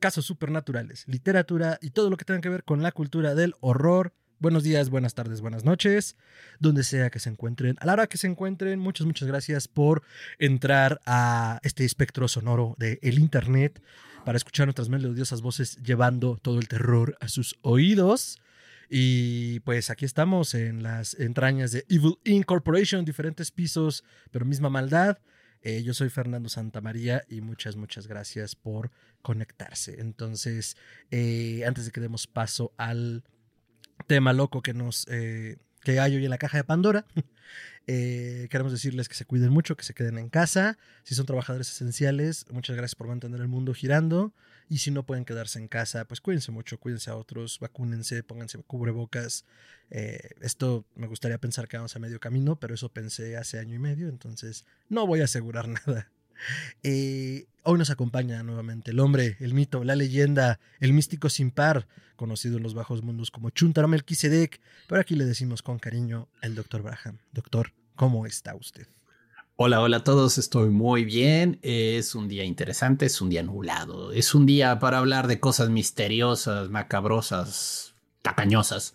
casos supernaturales, literatura y todo lo que tenga que ver con la cultura del horror. Buenos días, buenas tardes, buenas noches, donde sea que se encuentren. A la hora que se encuentren, muchas, muchas gracias por entrar a este espectro sonoro del el Internet para escuchar nuestras melodiosas voces llevando todo el terror a sus oídos. Y pues aquí estamos en las entrañas de Evil Incorporation, diferentes pisos, pero misma maldad. Eh, yo soy Fernando Santamaría y muchas, muchas gracias por conectarse. Entonces, eh, antes de que demos paso al tema loco que nos eh, que hay hoy en la caja de Pandora, queremos decirles que se cuiden mucho, que se queden en casa. Si son trabajadores esenciales, muchas gracias por mantener el mundo girando. Y si no pueden quedarse en casa, pues cuídense mucho, cuídense a otros, vacúnense, pónganse cubrebocas. Eh, esto me gustaría pensar que vamos a medio camino, pero eso pensé hace año y medio, entonces no voy a asegurar nada. Eh, hoy nos acompaña nuevamente el hombre, el mito, la leyenda, el místico sin par, conocido en los bajos mundos como Chuntaro Melquisedec, pero aquí le decimos con cariño el doctor Braham. Doctor, ¿cómo está usted? Hola, hola a todos, estoy muy bien. Es un día interesante, es un día nublado, es un día para hablar de cosas misteriosas, macabrosas, tacañosas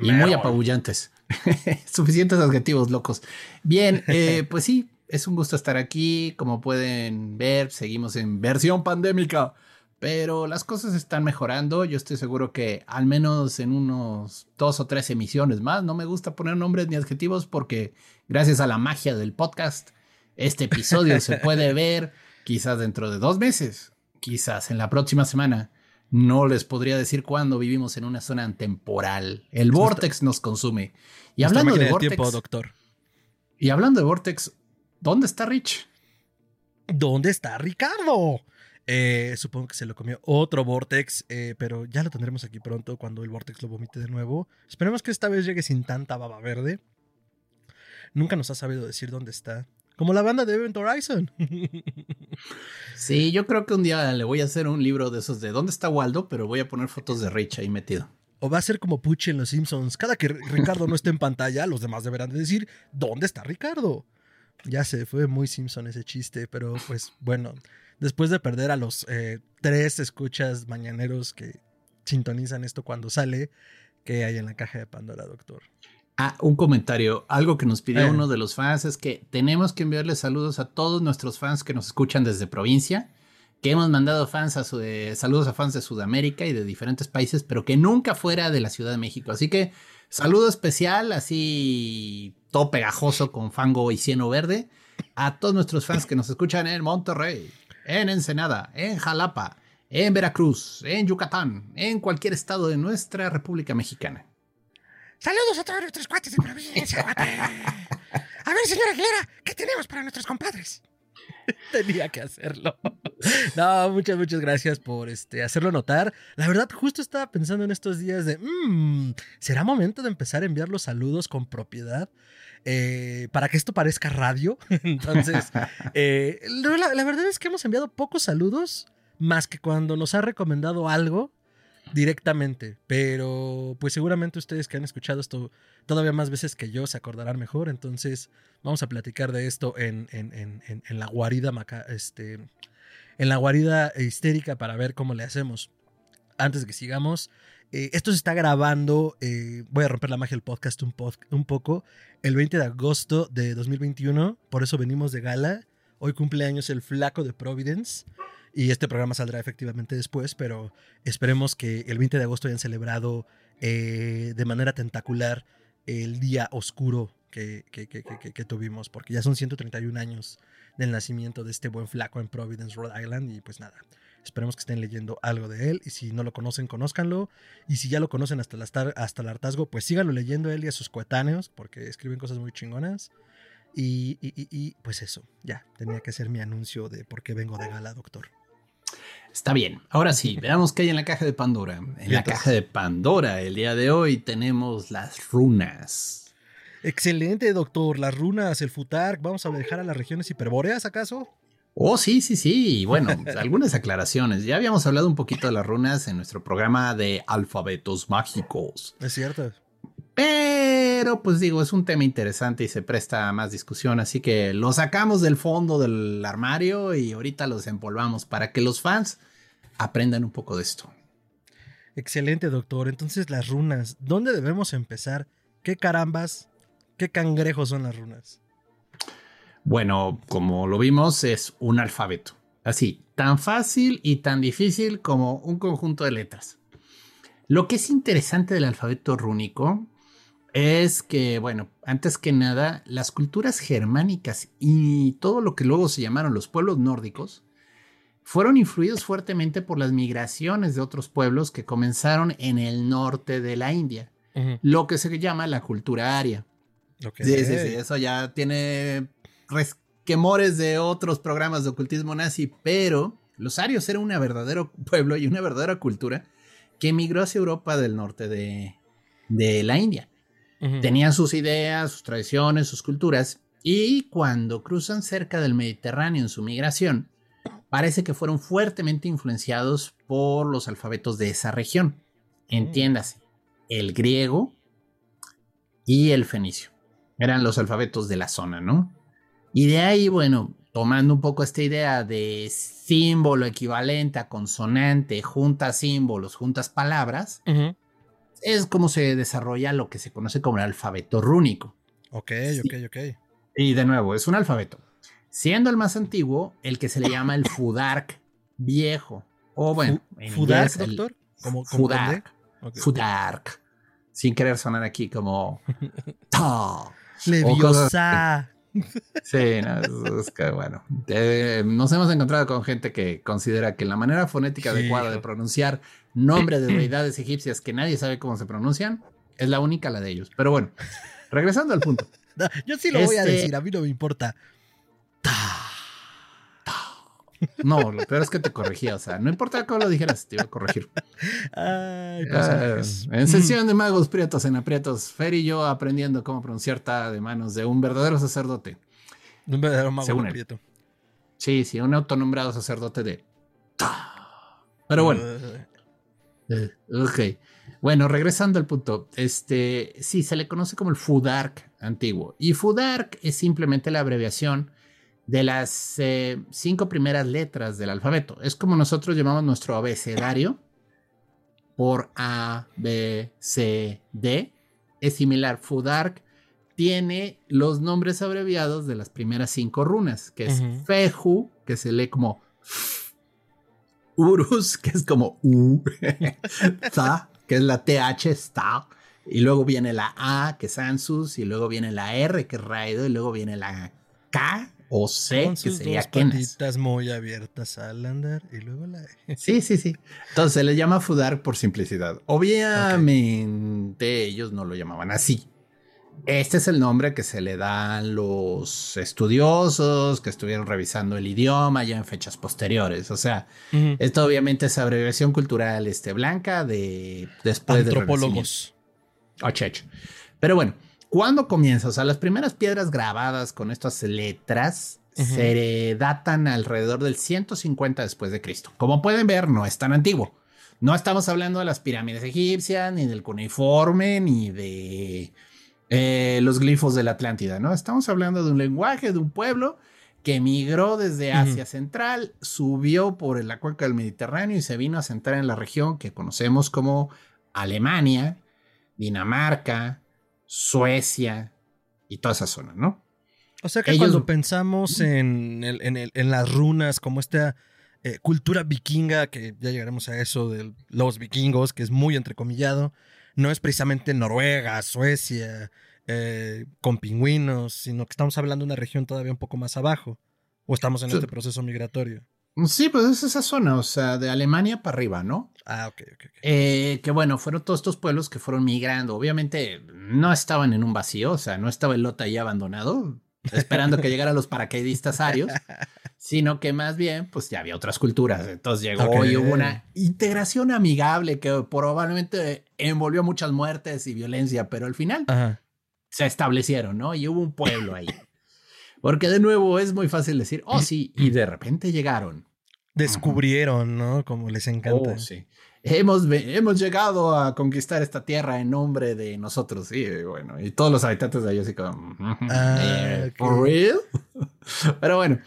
y muy apabullantes. Suficientes adjetivos locos. Bien, eh, pues sí, es un gusto estar aquí. Como pueden ver, seguimos en versión pandémica, pero las cosas están mejorando. Yo estoy seguro que al menos en unos dos o tres emisiones más, no me gusta poner nombres ni adjetivos porque gracias a la magia del podcast, este episodio se puede ver quizás dentro de dos meses, quizás en la próxima semana. No les podría decir cuándo vivimos en una zona temporal. El vortex nos consume. Y hablando de vortex, doctor. Y hablando de vortex, ¿dónde está Rich? ¿Dónde está Ricardo? Eh, supongo que se lo comió otro Vortex, eh, pero ya lo tendremos aquí pronto cuando el Vortex lo vomite de nuevo. Esperemos que esta vez llegue sin tanta baba verde. Nunca nos ha sabido decir dónde está. Como la banda de Event Horizon. sí, yo creo que un día le voy a hacer un libro de esos de ¿Dónde está Waldo? Pero voy a poner fotos de Rich ahí metido. O va a ser como Pucci en Los Simpsons. Cada que Ricardo no esté en pantalla, los demás deberán de decir ¿Dónde está Ricardo? Ya sé, fue muy Simpson ese chiste, pero pues bueno, después de perder a los eh, tres escuchas mañaneros que sintonizan esto cuando sale, ¿qué hay en la caja de Pandora, doctor? Ah, un comentario. Algo que nos pidió eh. uno de los fans es que tenemos que enviarle saludos a todos nuestros fans que nos escuchan desde provincia, que hemos mandado fans a su, saludos a fans de Sudamérica y de diferentes países, pero que nunca fuera de la Ciudad de México. Así que saludo especial, así todo pegajoso con fango y cieno verde, a todos nuestros fans que nos escuchan en Monterrey, en Ensenada, en Jalapa, en Veracruz, en Yucatán, en cualquier estado de nuestra República Mexicana. Saludos a todos nuestros cuates de provincia. A ver, señora Aguilera, ¿qué tenemos para nuestros compadres? Tenía que hacerlo. No, muchas, muchas gracias por este, hacerlo notar. La verdad, justo estaba pensando en estos días de, mmm, ¿será momento de empezar a enviar los saludos con propiedad? Eh, para que esto parezca radio. Entonces, eh, la, la, verdad es que hemos enviado pocos saludos, más que cuando nos ha recomendado algo directamente, pero pues seguramente ustedes que han escuchado esto todavía más veces que yo se acordarán mejor, entonces vamos a platicar de esto en, en, la guarida este, en la guarida histérica para ver cómo le hacemos. Antes de que sigamos, eh, esto se está grabando, eh, voy a romper la magia del podcast un, un poco, el 20 de agosto de 2021, por eso venimos de gala. Hoy cumpleaños el flaco de Providence. Y este programa saldrá efectivamente después, pero esperemos que el 20 de agosto hayan celebrado eh, de manera tentacular el día oscuro que, que, tuvimos, porque ya son 131 años del nacimiento de este buen flaco en Providence, Rhode Island, y pues nada. Esperemos que estén leyendo algo de él. Y si no lo conocen, conózcanlo. Y si ya lo conocen hasta, hasta el hartazgo, pues síganlo leyendo él y a sus coetáneos, porque escriben cosas muy chingonas. Y, y, y, y, pues eso, ya, tenía que ser mi anuncio de por qué vengo de gala, doctor. Está bien. Ahora sí, veamos qué hay en la caja de Pandora. En la caja de Pandora, el día de hoy tenemos las runas. Excelente, doctor. Las runas, el futar. ¿Vamos a dejar a las regiones hiperbóreas, acaso? Oh, sí, sí, sí. Bueno, algunas aclaraciones. Ya habíamos hablado un poquito de las runas en nuestro programa de alfabetos mágicos. Es cierto. Pero, pues digo, es un tema interesante y se presta a más discusión, así que lo sacamos del fondo del armario y ahorita los empolvamos para que los fans aprendan un poco de esto. Excelente, doctor. Entonces, las runas, ¿dónde debemos empezar? ¿Qué carambas, qué cangrejos son las runas? Bueno, como lo vimos, es un alfabeto. Así, tan fácil y tan difícil como un conjunto de letras. Lo que es interesante del alfabeto rúnico es que, bueno, antes que nada, las culturas germánicas y todo lo que luego se llamaron los pueblos nórdicos fueron influidos fuertemente por las migraciones de otros pueblos que comenzaron en el norte de la India, lo que se llama la cultura aria. Sí, sí, sí, eso ya tiene resquemores de otros programas de ocultismo nazi, pero los arios eran un verdadero pueblo y una verdadera cultura que emigró hacia Europa del norte de, de la India. Tenían sus ideas, sus tradiciones, sus culturas, y cuando cruzan cerca del Mediterráneo en su migración, parece que fueron fuertemente influenciados por los alfabetos de esa región. Entiéndase, el griego y el fenicio. Eran los alfabetos de la zona, ¿no? Y de ahí, bueno, tomando un poco esta idea de símbolo equivalente a consonante, juntas símbolos, juntas palabras, es como se desarrolla lo que se conoce como el alfabeto rúnico. Ok, ok, ok. Y de nuevo, es un alfabeto. Siendo el más antiguo, el que se le llama el Fudark viejo. O bueno, ¿Fudark, doctor? ¿Cómo, Fudark. Fudark. Sin querer sonar aquí como. Leviosa. Sí, no, es que bueno, nos hemos encontrado con gente que considera que la manera fonética adecuada de pronunciar nombres de deidades egipcias que nadie sabe cómo se pronuncian es la única la de ellos. Pero bueno, regresando al punto. yo sí lo voy a este decir, a mí no me importa. No, lo peor es que te corregía, o sea, no importa cómo lo dijeras, te iba a corregir. Ay, ah, en sesión de magos prietos en aprietos, Fer y yo aprendiendo cómo pronunciar ta de manos de un verdadero sacerdote. Un verdadero mago prieto. Sí, sí, un autonombrado sacerdote de Pero bueno. Ok. Bueno, regresando al punto, este, sí, se le conoce como el Fudark antiguo. Y Fudark es simplemente la abreviación de las eh, cinco primeras letras del alfabeto. Es como nosotros llamamos nuestro abecedario por A, B, C, D. Es similar. Fudark tiene los nombres abreviados de las primeras cinco runas, que es Feju, que se lee como Urus, que es como U, que es la TH, Sta, y luego viene la A, que es Ansus, y luego viene la R, que es Raido, y luego viene la K, o C, que sería dos muy abiertas al andar y luego la e. Sí, sí, sí. Entonces se le llama Fudar por simplicidad. Obviamente ellos no lo llamaban así. Este es el nombre que se le dan los estudiosos que estuvieron revisando el idioma ya en fechas posteriores. O sea, esto obviamente es abreviación cultural este, blanca de después de antropólogos. Oh, Pero bueno, ¿Cuándo comienza? O sea, las primeras piedras grabadas con estas letras se datan alrededor del 150 después de Cristo. Como pueden ver, no es tan antiguo. No estamos hablando de las pirámides egipcias, ni del cuneiforme, ni de eh, los glifos de la Atlántida, ¿no? Estamos hablando de un lenguaje, de un pueblo que emigró desde Asia Central, subió por la cuenca del Mediterráneo y se vino a sentar en la región que conocemos como Alemania, Dinamarca, Suecia y toda esa zona, ¿no? O sea que cuando pensamos en, en, las runas, como esta eh, cultura vikinga, que ya llegaremos a eso de los vikingos, que es muy entrecomillado, no es precisamente Noruega, Suecia, eh, con pingüinos, sino que estamos hablando de una región todavía un poco más abajo. ¿O estamos en este proceso migratorio? Sí, pues es esa zona, o sea, de Alemania para arriba, ¿no? Ah, ok, ok. Eh, que bueno, fueron todos estos pueblos que fueron migrando. Obviamente no estaban en un vacío, o sea, no estaba el lote ahí abandonado, esperando que llegaran los paracaidistas arios, sino que más bien, pues ya había otras culturas. Entonces llegó y hubo una integración amigable que probablemente envolvió muchas muertes y violencia, pero al final se establecieron, ¿no? Y hubo un pueblo ahí. Porque de nuevo es muy fácil decir, oh sí, y de repente llegaron. Descubrieron, ¿no? Como les encanta. Oh, sí. Hemos, hemos llegado a conquistar esta tierra en nombre de nosotros, sí, bueno, y todos los habitantes de ahí así como, ah, eh, ¿for real? Pero bueno,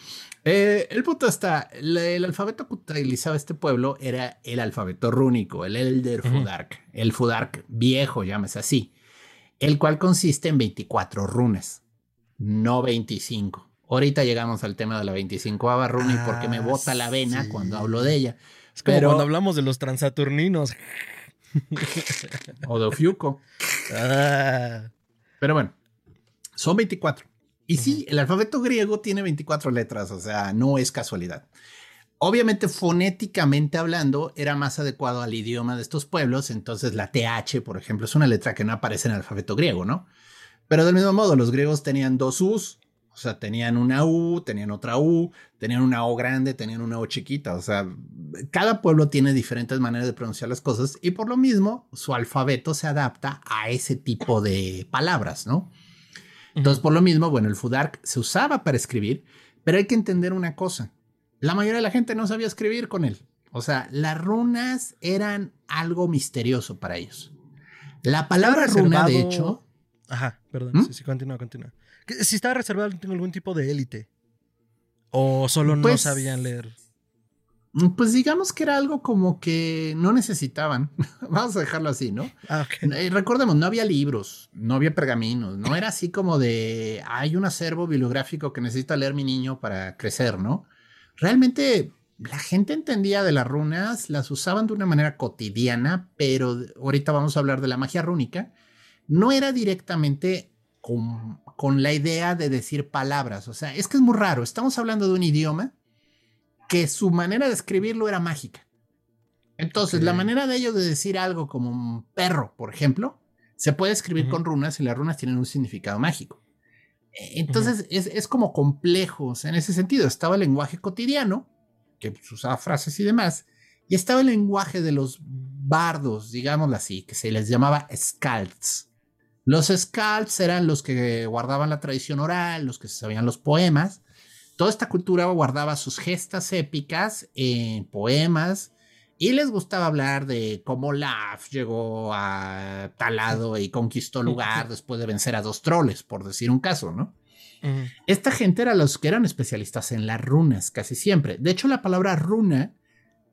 eh, el punto está, el, alfabeto que utilizaba este pueblo era el alfabeto rúnico, el Elder Fudark, el Fudark viejo, llámese así, el cual consiste en 24 runas, no 25. Ahorita llegamos al tema de la 25 runa y porque me ah, bota la vena cuando hablo de ella. Es como cuando hablamos de los transaturninos. o de Ofiuco. Ah. Pero bueno, son 24. Y sí, el alfabeto griego tiene 24 letras, o sea, no es casualidad. Obviamente, fonéticamente hablando, era más adecuado al idioma de estos pueblos, entonces la TH, por ejemplo, es una letra que no aparece en el alfabeto griego, ¿no? Pero del mismo modo, los griegos tenían dos U's, o sea, tenían una U, tenían otra U, tenían una O grande, tenían una O chiquita, o sea, cada pueblo tiene diferentes maneras de pronunciar las cosas y por lo mismo su alfabeto se adapta a ese tipo de palabras, ¿no? Entonces, por lo mismo, bueno, el Fudark se usaba para escribir, pero hay que entender una cosa. La mayoría de la gente no sabía escribir con él. O sea, las runas eran algo misterioso para ellos. La palabra runa, de hecho. Ajá, perdón. ¿Mm? Sí, sí, continúa, continúa. Si estaba reservado en algún tipo de élite. O solo no pues sabían leer. Pues digamos que era algo como que no necesitaban. Vamos a dejarlo así, ¿no? Ah, eh, recordemos, no había libros, no había pergaminos, no era así como de hay un acervo bibliográfico que necesita leer mi niño para crecer, ¿no? Realmente la gente entendía de las runas, las usaban de una manera cotidiana, pero ahorita vamos a hablar de la magia rúnica. No era directamente con, la idea de decir palabras, o sea, es que es muy raro. Estamos hablando de un idioma que su manera de escribirlo era mágica. Entonces, la manera de ellos de decir algo como un perro, por ejemplo, se puede escribir con runas y las runas tienen un significado mágico. E, entonces, es, como complejo. en ese sentido, estaba el lenguaje cotidiano, que pues, usaba frases y demás, y estaba el lenguaje de los bardos, digámoslo así, que se les llamaba scalds. Los scalds eran los que guardaban la tradición oral, los que sabían los poemas, Toda esta cultura guardaba sus gestas épicas en poemas y les gustaba hablar de cómo Laf llegó a tal lado y conquistó lugar después de vencer a dos troles, por decir un caso, ¿no? Esta gente era los que eran especialistas en las runas, casi siempre. De hecho, la palabra runa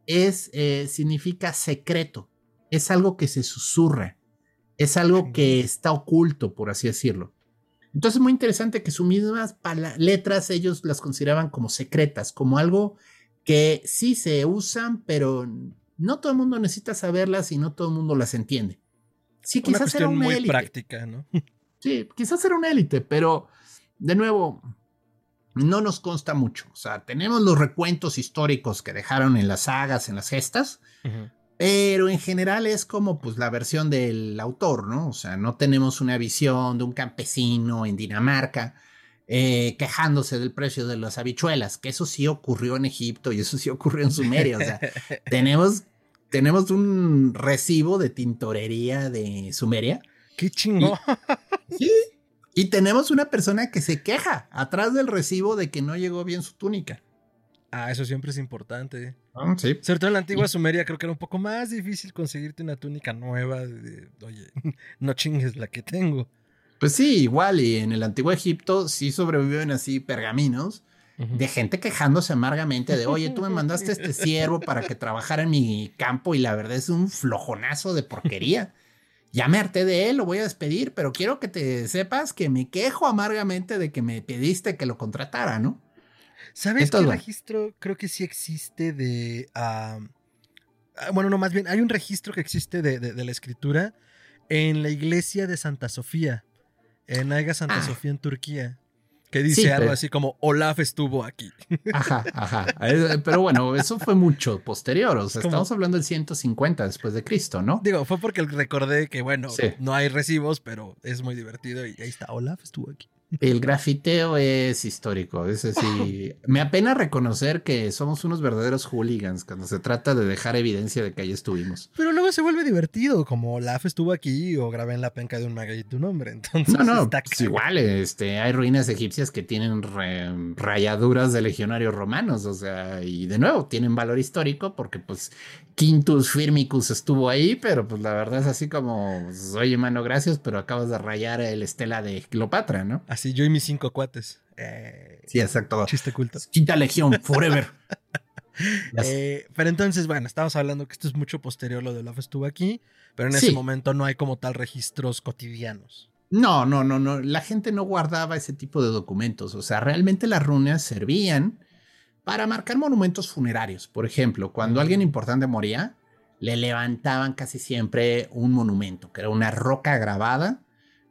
es, eh, significa secreto. Es algo que se susurra. Es algo que está oculto, por así decirlo. Entonces es muy interesante que sus mismas letras ellos las consideraban como secretas, como algo que sí se usan, pero no todo el mundo necesita saberlas y no todo el mundo las entiende. Sí, quizás era una muy práctica, ¿no? Sí, quizás era una élite, pero de nuevo, no nos consta mucho. O sea, tenemos los recuentos históricos que dejaron en las sagas, en las gestas, pero en general es como pues la versión del autor, ¿no? O sea, no tenemos una visión de un campesino en Dinamarca eh, quejándose del precio de las habichuelas, que eso sí ocurrió en Egipto y eso sí ocurrió en Sumeria. O sea, tenemos, tenemos un recibo de tintorería de Sumeria. ¡Qué chingo! sí. Y tenemos una persona que se queja atrás del recibo de que no llegó bien su túnica. Ah, eso siempre es importante. Ah, sí. Sobre todo en la antigua Sumeria creo que era un poco más difícil conseguirte una túnica nueva. oye, no chingues la que tengo. Pues sí, igual, y en el antiguo Egipto sí sobreviven así pergaminos de gente quejándose amargamente de, oye, tú me mandaste este siervo para que trabajara en mi campo y la verdad es un flojonazo de porquería. Ya me harté de él, lo voy a despedir, pero quiero que te sepas que me quejo amargamente de que me pediste que lo contratara, ¿no? ¿Sabes qué registro creo que sí existe de... Ah, bueno, no, más bien, hay un registro que existe de, la escritura en la iglesia de Santa Sofía, en Aiga Santa ah. Sofía en Turquía. Que dice algo así como Olaf estuvo aquí. Ajá, ajá. Pero bueno, eso fue mucho posterior. O sea, estamos hablando del 150 después de Cristo, ¿no? Digo, fue porque recordé que, bueno, no hay recibos, pero es muy divertido y ahí está, Olaf estuvo aquí. El grafiteo es histórico, es así. Me apena reconocer que somos unos verdaderos hooligans cuando se trata de dejar evidencia de que ahí estuvimos. Pero luego se vuelve divertido, como Laf estuvo aquí o grabé en la penca de un maga y tu nombre. Entonces, no, no, pues igual, este, hay ruinas egipcias que tienen rayaduras de legionarios romanos, o sea, y de nuevo, tienen valor histórico porque pues Quintus Firmicus estuvo ahí, pero pues la verdad es así como, pues, oye, mano, gracias, pero acabas de rayar el estela de Cleopatra, ¿no? Así yo y mis cinco cuates. Eh, sí, exacto. Chiste culto. Quinta Legión, forever. Eh, pero entonces, bueno, estamos hablando que esto es mucho posterior, lo de Love estuvo aquí, pero en ese momento no hay como tal registros cotidianos. No, no, no, no. La gente no guardaba ese tipo de documentos. O sea, realmente las runas servían para marcar monumentos funerarios. Por ejemplo, cuando alguien importante moría, le levantaban casi siempre un monumento, que era una roca grabada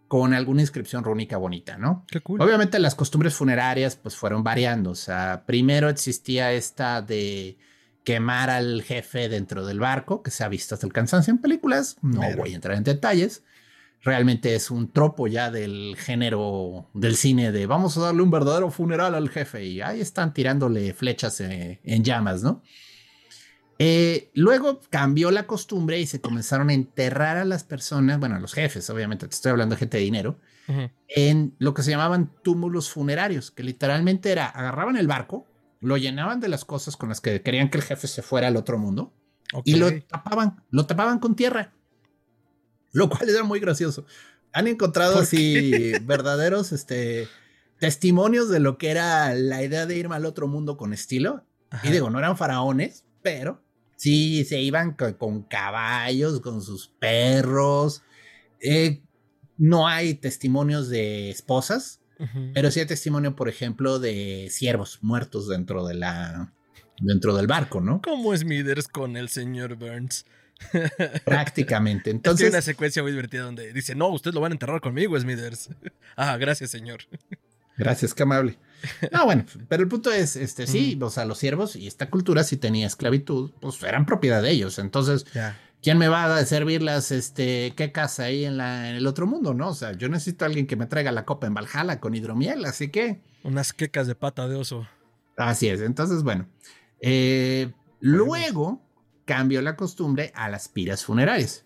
con alguna inscripción rúnica bonita, ¿no? Qué cool. Obviamente las costumbres funerarias pues fueron variando. O sea, primero existía esta de quemar al jefe dentro del barco, que se ha visto hasta el cansancio en películas. No voy a entrar en detalles realmente es un tropo ya del género del cine de vamos a darle un verdadero funeral al jefe y ahí están tirándole flechas eh, en llamas, ¿no? Eh, luego cambió la costumbre y se comenzaron a enterrar a las personas, bueno, a los jefes, obviamente, te estoy hablando de gente de dinero, en lo que se llamaban túmulos funerarios, que literalmente era, agarraban el barco, lo llenaban de las cosas con las que querían que el jefe se fuera al otro mundo y lo tapaban, lo tapaban con tierra lo cual era muy gracioso. Han encontrado así verdaderos este, testimonios de lo que era la idea de irme al otro mundo con estilo. Y digo, no eran faraones, pero sí se iban con, caballos, con sus perros. Eh, no hay testimonios de esposas, pero sí hay testimonio, por ejemplo, de siervos muertos dentro de la dentro del barco, ¿no? ¿Cómo es Miders con el señor Burns? Prácticamente. Entonces. hay una secuencia muy divertida donde dice: No, usted lo van a enterrar conmigo, Smithers. ah, gracias, señor. Gracias, qué amable. No, bueno, pero el punto es: este sí, o sea, los siervos y esta cultura, si tenía esclavitud, pues eran propiedad de ellos. Entonces, ¿quién me va a servir las este, quecas ahí en, la, en el otro mundo? No, o sea, yo necesito a alguien que me traiga la copa en Valhalla con hidromiel, así que. Unas quecas de pata de oso. Así es. Entonces, bueno. Eh, luego cambió la costumbre a las piras funerarias,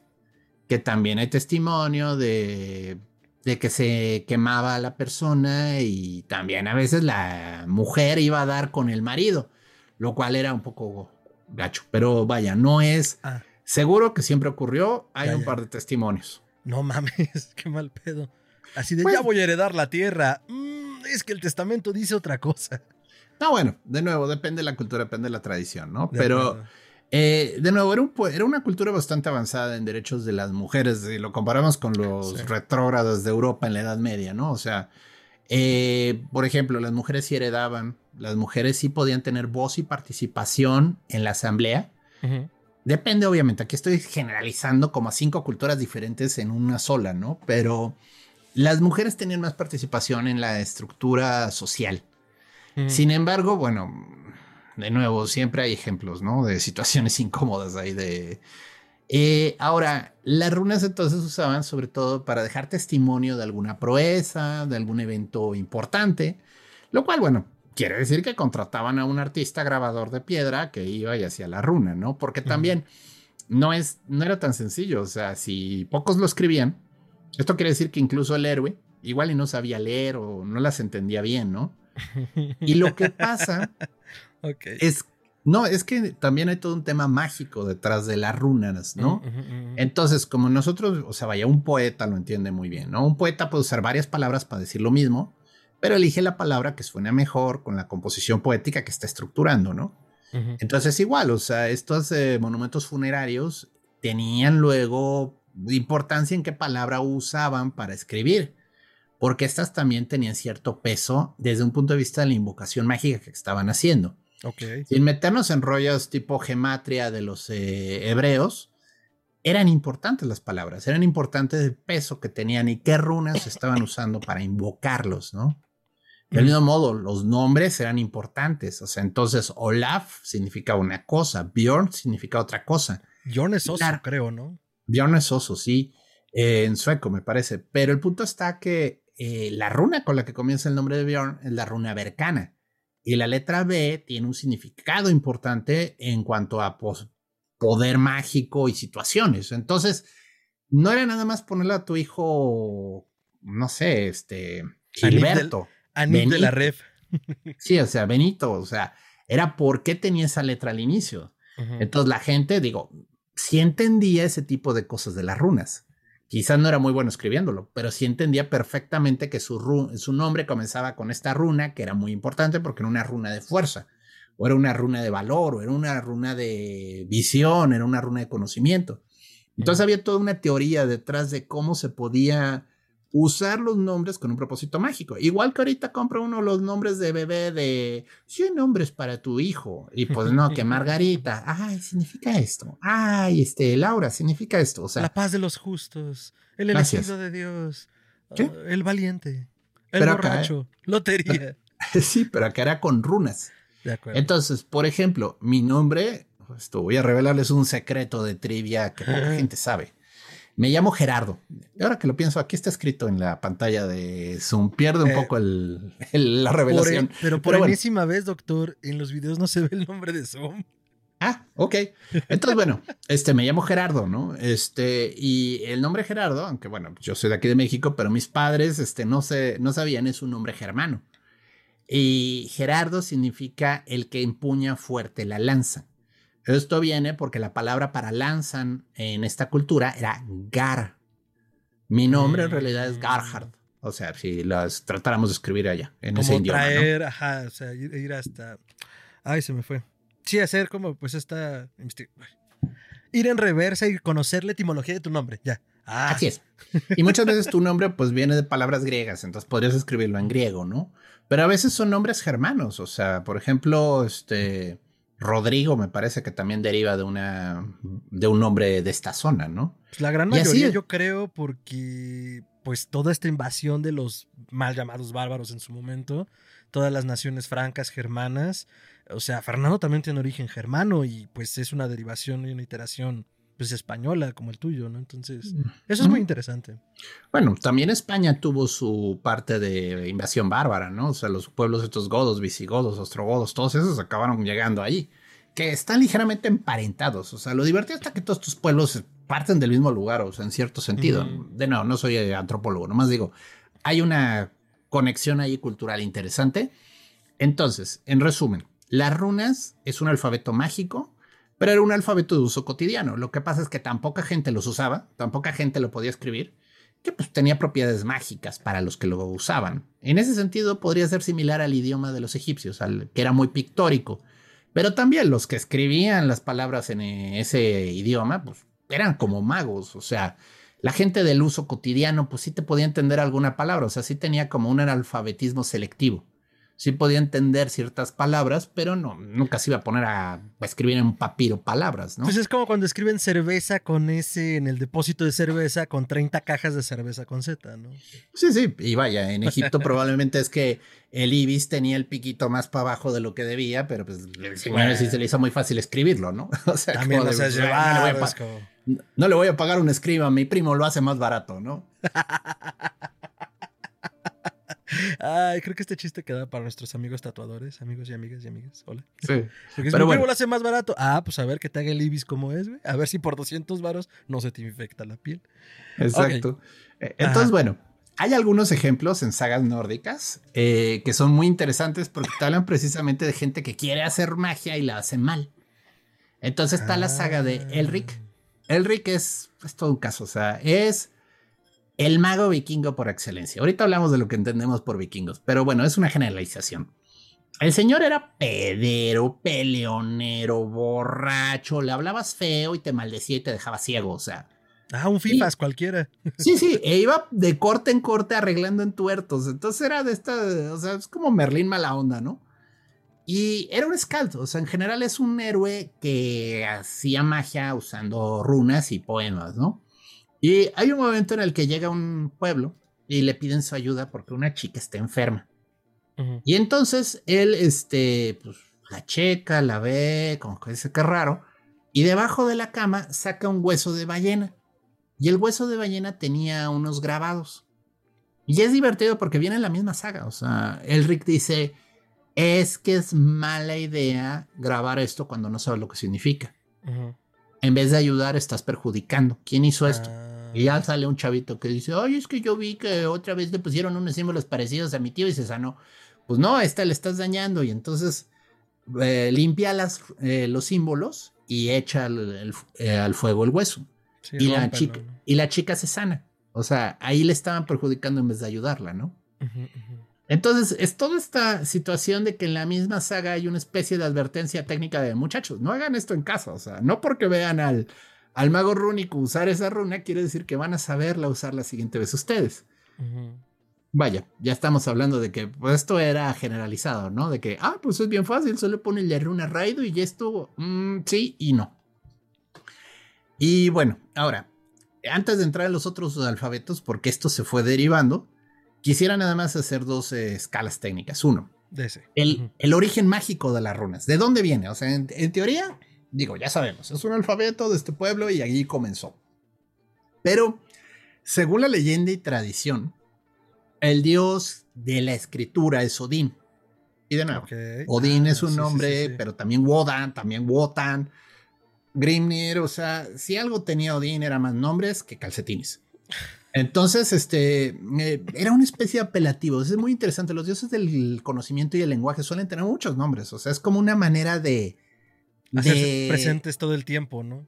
que también hay testimonio de, de que se quemaba a la persona y también a veces la mujer iba a dar con el marido, lo cual era un poco gacho, pero vaya, no es ah. seguro que siempre ocurrió, hay un par de testimonios. No mames, qué mal pedo. Así de pues ya voy a heredar la tierra. Mm, es que el testamento dice otra cosa. No, bueno, de nuevo, depende de la cultura, depende de la tradición, ¿no? Pero eh, de nuevo, era, era, una cultura bastante avanzada en derechos de las mujeres, si lo comparamos con los retrógrados de Europa en la Edad Media, ¿no? O sea, eh, por ejemplo, las mujeres sí heredaban, las mujeres sí podían tener voz y participación en la asamblea. Depende, obviamente, aquí estoy generalizando como a cinco culturas diferentes en una sola, ¿no? Pero las mujeres tenían más participación en la estructura social. Sin embargo, bueno, de nuevo, siempre hay ejemplos, ¿no? De situaciones incómodas ahí de... Eh, ahora, las runas entonces usaban sobre todo para dejar testimonio de alguna proeza, de algún evento importante, lo cual, bueno, quiere decir que contrataban a un artista grabador de piedra que iba y hacía la runa, ¿no? Porque también no, es, no era tan sencillo, o sea, si pocos lo escribían, esto quiere decir que incluso el héroe igual y no sabía leer o no las entendía bien, ¿no? Y lo que pasa Es, no, es que también hay todo un tema mágico detrás de las runas, ¿no? Entonces, como nosotros, o sea, vaya, un poeta lo entiende muy bien, ¿no? Un poeta puede usar varias palabras para decir lo mismo, pero elige la palabra que suena mejor con la composición poética que está estructurando, ¿no? Entonces, igual, o sea, estos eh, monumentos funerarios tenían luego importancia en qué palabra usaban para escribir, porque estas también tenían cierto peso desde un punto de vista de la invocación mágica que estaban haciendo. Sin meternos en rollos tipo gematria de los eh, hebreos, eran importantes las palabras, eran importantes el peso que tenían y qué runas estaban usando para invocarlos, ¿no? Del mismo modo, los nombres eran importantes. O sea, entonces Olaf significa una cosa, Bjorn significa otra cosa. Bjorn es oso, creo, ¿no? Bjorn es oso, sí. Eh, en sueco, me parece. Pero el punto está que eh, la runa con la que comienza el nombre de Bjorn es la runa bercana. Y la letra B tiene un significado importante en cuanto a poder mágico y situaciones. Entonces, no era nada más ponerle a tu hijo, no sé, este, Gilberto. Anit de la ref. sí, o sea, Benito, o sea, era por qué tenía esa letra al inicio. Entonces la gente, digo, sí entendía ese tipo de cosas de las runas. Quizás no era muy bueno escribiéndolo, pero sí entendía perfectamente que su, su nombre comenzaba con esta runa, que era muy importante porque era una runa de fuerza, o era una runa de valor, o era una runa de visión, era una runa de conocimiento. Entonces había toda una teoría detrás de cómo se podía usar los nombres con un propósito mágico. Igual que ahorita compra uno los nombres de bebé de 100 nombres para tu hijo. Y pues no, que Margarita, ay, significa esto. Ay, este, Laura, significa esto. O sea, la paz de los justos, el elegido de Dios, ah, el valiente, el borracho, lotería. sí, pero acá era con runas. De acuerdo. Entonces, por ejemplo, mi nombre, esto voy a revelarles un secreto de trivia que poca gente sabe. Me llamo Gerardo. Ahora que lo pienso, aquí está escrito en la pantalla de Zoom. Pierde un eh, poco la revelación. pero por enésima vez, doctor, en los videos no se ve el nombre de Zoom. Ah, ok. Entonces, bueno, este me llamo Gerardo, ¿no? Este, y el nombre Gerardo, aunque bueno, yo soy de aquí de México, pero mis padres, este, no sé, no sabían, es un nombre germano. Y Gerardo significa el que empuña fuerte la lanza. Esto viene porque la palabra para lanzan en esta cultura era Gar. Mi nombre en realidad es Garhard. O sea, si las tratáramos de escribir allá, en ese idioma. Traer, ajá, o sea, ir, hasta. Ay, se me fue. Sí, hacer como, pues, esta. Ir en reversa y conocer la etimología de tu nombre, ya. Ah. Así es. Y muchas veces tu nombre, pues, viene de palabras griegas, entonces podrías escribirlo en griego, ¿no? Pero a veces son nombres germanos, o sea, por ejemplo, este. Rodrigo me parece que también deriva de una de un nombre de esta zona, ¿no? Pues la gran mayoría yo creo porque pues toda esta invasión de los mal llamados bárbaros en su momento, todas las naciones francas germanas, o sea, Fernando también tiene origen germano y pues es una derivación y una iteración pues española como el tuyo, ¿no? Entonces, mm. eso es muy interesante. Bueno, también España tuvo su parte de invasión bárbara, ¿no? O sea, los pueblos estos godos, visigodos, ostrogodos, todos esos acabaron llegando ahí, que están ligeramente emparentados. O sea, lo divertido está que todos estos pueblos parten del mismo lugar, o sea, en cierto sentido. De no, no soy antropólogo, nomás digo, hay una conexión ahí cultural interesante. Entonces, en resumen, las runas es un alfabeto mágico pero era un alfabeto de uso cotidiano. Lo que pasa es que tan poca gente los usaba, tan poca gente lo podía escribir, que pues tenía propiedades mágicas para los que lo usaban. En ese sentido podría ser similar al idioma de los egipcios, al, que era muy pictórico. Pero también los que escribían las palabras en ese idioma, pues eran como magos, o sea, la gente del uso cotidiano, pues sí te podía entender alguna palabra, o sea, sí tenía como un analfabetismo selectivo sí podía entender ciertas palabras, pero no, nunca se iba a poner a, escribir en un papiro palabras, ¿no? Pues es como cuando escriben cerveza con ese en el depósito de cerveza con 30 cajas de cerveza con Z, ¿no? Sí, sí, y vaya, en Egipto probablemente es que el ibis tenía el piquito más para abajo de lo que debía, pero pues bueno, sí se le hizo muy fácil escribirlo, ¿no? O sea, También no, no le voy a pagar un escriba, mi primo lo hace más barato, ¿no? Ay, creo que este chiste queda para nuestros amigos tatuadores, amigos y amigas y amigas. Hola. Sí. Porque si Pero bueno. lo hace más barato. Ah, pues a ver que te haga el ibis como es, güey. A ver si por 200 varos no se te infecta la piel. Exacto. Eh, entonces, bueno, hay algunos ejemplos en sagas nórdicas eh, que son muy interesantes porque te hablan precisamente de gente que quiere hacer magia y la hace mal. Entonces está la saga de Elric. Ah. Elric es, es todo un caso, o sea, es el mago vikingo por excelencia. Ahorita hablamos de lo que entendemos por vikingos, pero bueno, es una generalización. El señor era pedero, peleonero, borracho, le hablabas feo y te maldecía y te dejaba ciego, o sea. Ah, un FIFAS cualquiera. Sí, sí, e iba de corte en corte arreglando entuertos. Entonces era de esta, o sea, es como Merlín mala onda, ¿no? Y era un scald, o sea, en general es un héroe que hacía magia usando runas y poemas, ¿no? Y hay un momento en el que llega un pueblo y le piden su ayuda porque una chica está enferma. Y entonces él, este, pues la checa, la ve, como que dice que raro, y debajo de la cama saca un hueso de ballena. Y el hueso de ballena tenía unos grabados. Y es divertido porque viene en la misma saga. O sea, Elric dice, es que es mala idea grabar esto cuando no sabes lo que significa. En vez de ayudar, estás perjudicando. ¿Quién hizo esto? Y ya sale un chavito que dice, ay, es que yo vi que otra vez le pusieron unos símbolos parecidos a mi tío y se sanó. Pues no, esta le estás dañando y entonces eh, limpia las, eh, los símbolos y echa eh, al fuego el hueso. y, la chica, y la chica se sana. O sea, ahí le estaban perjudicando en vez de ayudarla, ¿no? Entonces, es toda esta situación de que en la misma saga hay una especie de advertencia técnica de muchachos, no hagan esto en casa, o sea, no porque vean al, al mago rúnico usar esa runa, quiere decir que van a saberla usar la siguiente vez ustedes. Vaya, ya estamos hablando de que pues, esto era generalizado, ¿no? De que, ah, pues es bien fácil, solo pone la runa Raido y ya estuvo. Mm, sí y no. Y bueno, ahora, antes de entrar en los otros alfabetos, porque esto se fue derivando, quisiera nada más hacer dos eh, escalas técnicas. Uno, El, el, origen mágico de las runas. ¿De dónde viene? O sea, en, teoría, digo, ya sabemos, es un alfabeto de este pueblo y allí comenzó. Pero, según la leyenda y tradición, el dios de la escritura es Odín. Y de nuevo, Odín ah, es un nombre, pero también Wodan, también Wotan, Grimnir, o sea, si algo tenía Odín era más nombres que calcetines. Entonces, este, eh, era una especie de apelativo. Es muy interesante. Los dioses del conocimiento y el lenguaje suelen tener muchos nombres. O sea, es como una manera de... Hacerse presentes todo el tiempo, ¿no?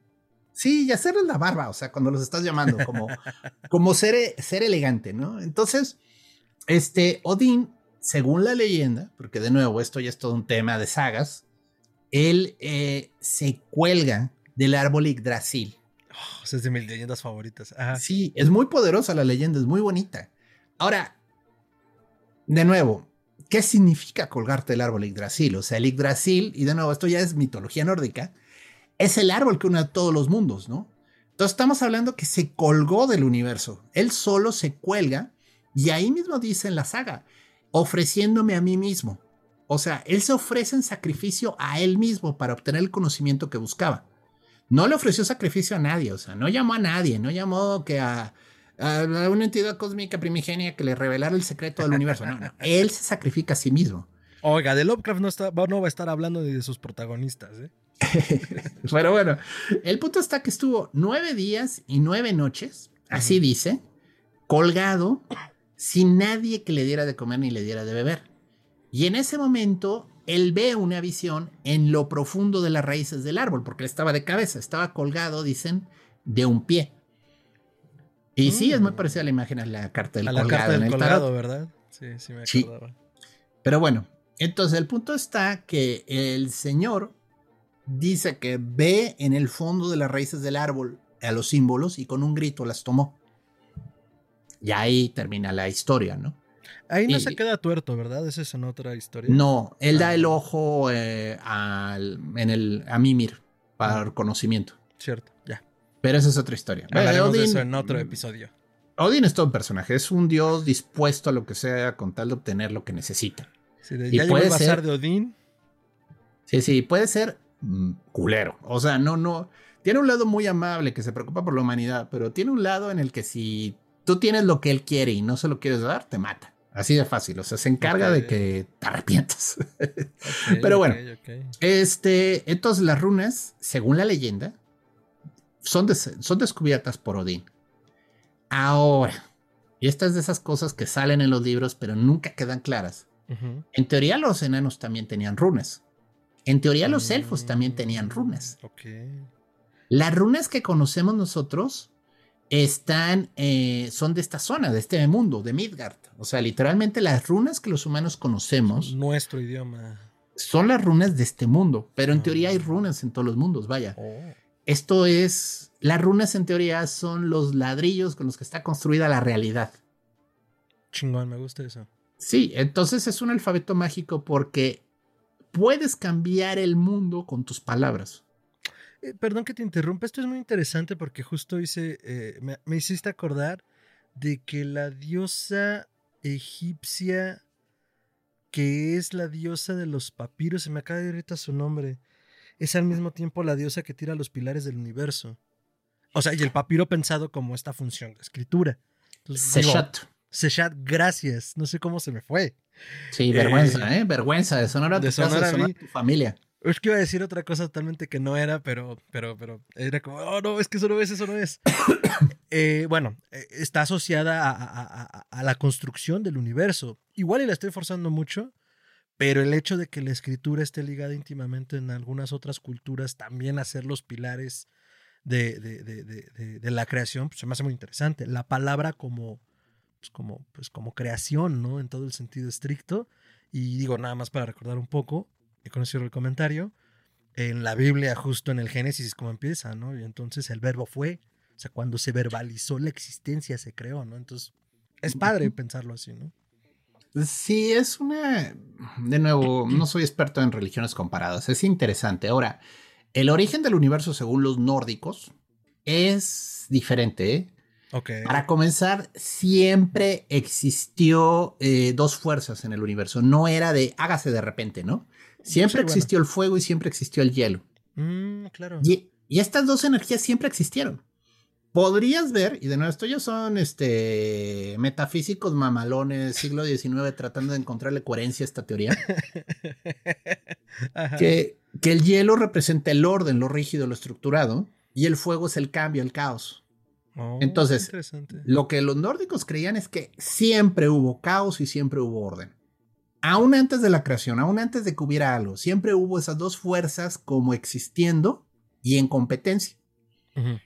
Sí, y hacerles la barba, o sea, cuando los estás llamando, como, como ser, ser elegante, ¿no? Entonces, este, Odín, según la leyenda, porque de nuevo esto ya es todo un tema de sagas, él eh, se cuelga del árbol Yggdrasil. Oh, es de mis leyendas favoritas. Sí, es muy poderosa la leyenda, es muy bonita. Ahora, de nuevo, ¿qué significa colgarte del árbol Yggdrasil? O sea, el Yggdrasil, y de nuevo, esto ya es mitología nórdica, es el árbol que une a todos los mundos, ¿no? Entonces estamos hablando que se colgó del universo. Él solo se cuelga y ahí mismo dice en la saga, ofreciéndome a mí mismo. O sea, él se ofrece en sacrificio a él mismo para obtener el conocimiento que buscaba. No le ofreció sacrificio a nadie, o sea, no llamó a nadie, no llamó que a, una entidad cósmica primigenia que le revelara el secreto del universo. No, no, él se sacrifica a sí mismo. Oiga, de Lovecraft no, está, no va a estar hablando de sus protagonistas, ¿eh? Pero bueno, el punto está que estuvo nueve días y nueve noches, así dice, colgado, sin nadie que le diera de comer ni le diera de beber. Y en ese momento él ve una visión en lo profundo de las raíces del árbol, porque él estaba de cabeza, estaba colgado, dicen, de un pie. Y sí, es muy mm. parecida a la imagen a la carta del a la carta del colgado, ¿verdad? Sí, sí me acordaba. Pero bueno, entonces el punto está que el señor dice que ve en el fondo de las raíces del árbol a los símbolos y con un grito las tomó. Y ahí termina la historia, ¿no? Ahí no se queda tuerto, ¿verdad? Esa es en otra historia. No, él da ah. el ojo eh, al, en el, a Mimir para ah. conocimiento. Cierto. Pero esa es otra historia. Hablaremos de eso en otro episodio. Odin es todo un personaje, es un dios dispuesto a lo que sea con tal de obtener lo que necesita. Sí, y ya puede ser de Odín. Sí, sí, puede ser mm, culero. O sea, no, no. Tiene un lado muy amable que se preocupa por la humanidad, pero tiene un lado en el que si tú tienes lo que él quiere y no se lo quieres dar, te mata. Así de fácil. O sea, se encarga de que te arrepientas. Pero bueno, este, entonces las runas, según la leyenda, son, son descubiertas por Odín. Ahora, y estas de esas cosas que salen en los libros, pero nunca quedan claras. En teoría, los enanos también tenían runas. En teoría, los elfos también tenían runas. Las runas que conocemos nosotros están, eh, son de esta zona, de este mundo, de Midgard. O sea, literalmente las runas que los humanos conocemos. Nuestro idioma. Son las runas de este mundo, pero en teoría hay ah. runas en todos los mundos, vaya. Oh. Esto es, las runas en teoría son los ladrillos con los que está construida la realidad. Chingón, me gusta eso. Sí, entonces es un alfabeto mágico porque puedes cambiar el mundo con tus palabras. Eh, perdón que te interrumpa, esto es muy interesante porque justo hice, eh, me, hiciste acordar de que la diosa egipcia, que es la diosa de los papiros, se me acaba de ir ahorita su nombre, es al mismo tiempo la diosa que tira los pilares del universo. O sea, y el papiro pensado como esta función de escritura. Seshat. Seshat, gracias. No sé cómo se me fue. Sí, vergüenza, ¿eh? Vergüenza de sonar a tu, de sonar a tu familia. Es que iba a decir otra cosa totalmente que no era, pero, pero, pero era como, oh, no, es que eso no es, eso no es. Eh, bueno, eh, está asociada a, a, la construcción del universo. Igual y la estoy forzando mucho, pero el hecho de que la escritura esté ligada íntimamente en algunas otras culturas, también a ser los pilares de, de, de, de la creación, pues se me hace muy interesante. La palabra como, pues como, pues como creación, ¿no? En todo el sentido estricto. Y digo, nada más para recordar un poco, he conocido el comentario, en la Biblia, justo en el Génesis, es como empieza, ¿no? Y entonces el verbo fue, o sea, cuando se verbalizó la existencia se creó, ¿no? Entonces, es padre pensarlo así, ¿no? Sí, es una... De nuevo, no soy experto en religiones comparadas, es interesante. Ahora, el origen del universo según los nórdicos es diferente, ¿eh? Para comenzar, siempre existió eh, dos fuerzas en el universo. No era de hágase de repente, ¿no? Siempre existió el fuego y siempre existió el hielo. Mm, claro. Y, estas dos energías siempre existieron. Podrías ver, y de nuevo, esto ya son este, metafísicos mamalones, siglo XIX, tratando de encontrarle coherencia a esta teoría. que, que el hielo representa el orden, lo rígido, lo estructurado, y el fuego es el cambio, el caos. Oh, Entonces, lo que los nórdicos creían es que siempre hubo caos y siempre hubo orden. Aún antes de la creación, aún antes de que hubiera algo, siempre hubo esas dos fuerzas como existiendo y en competencia.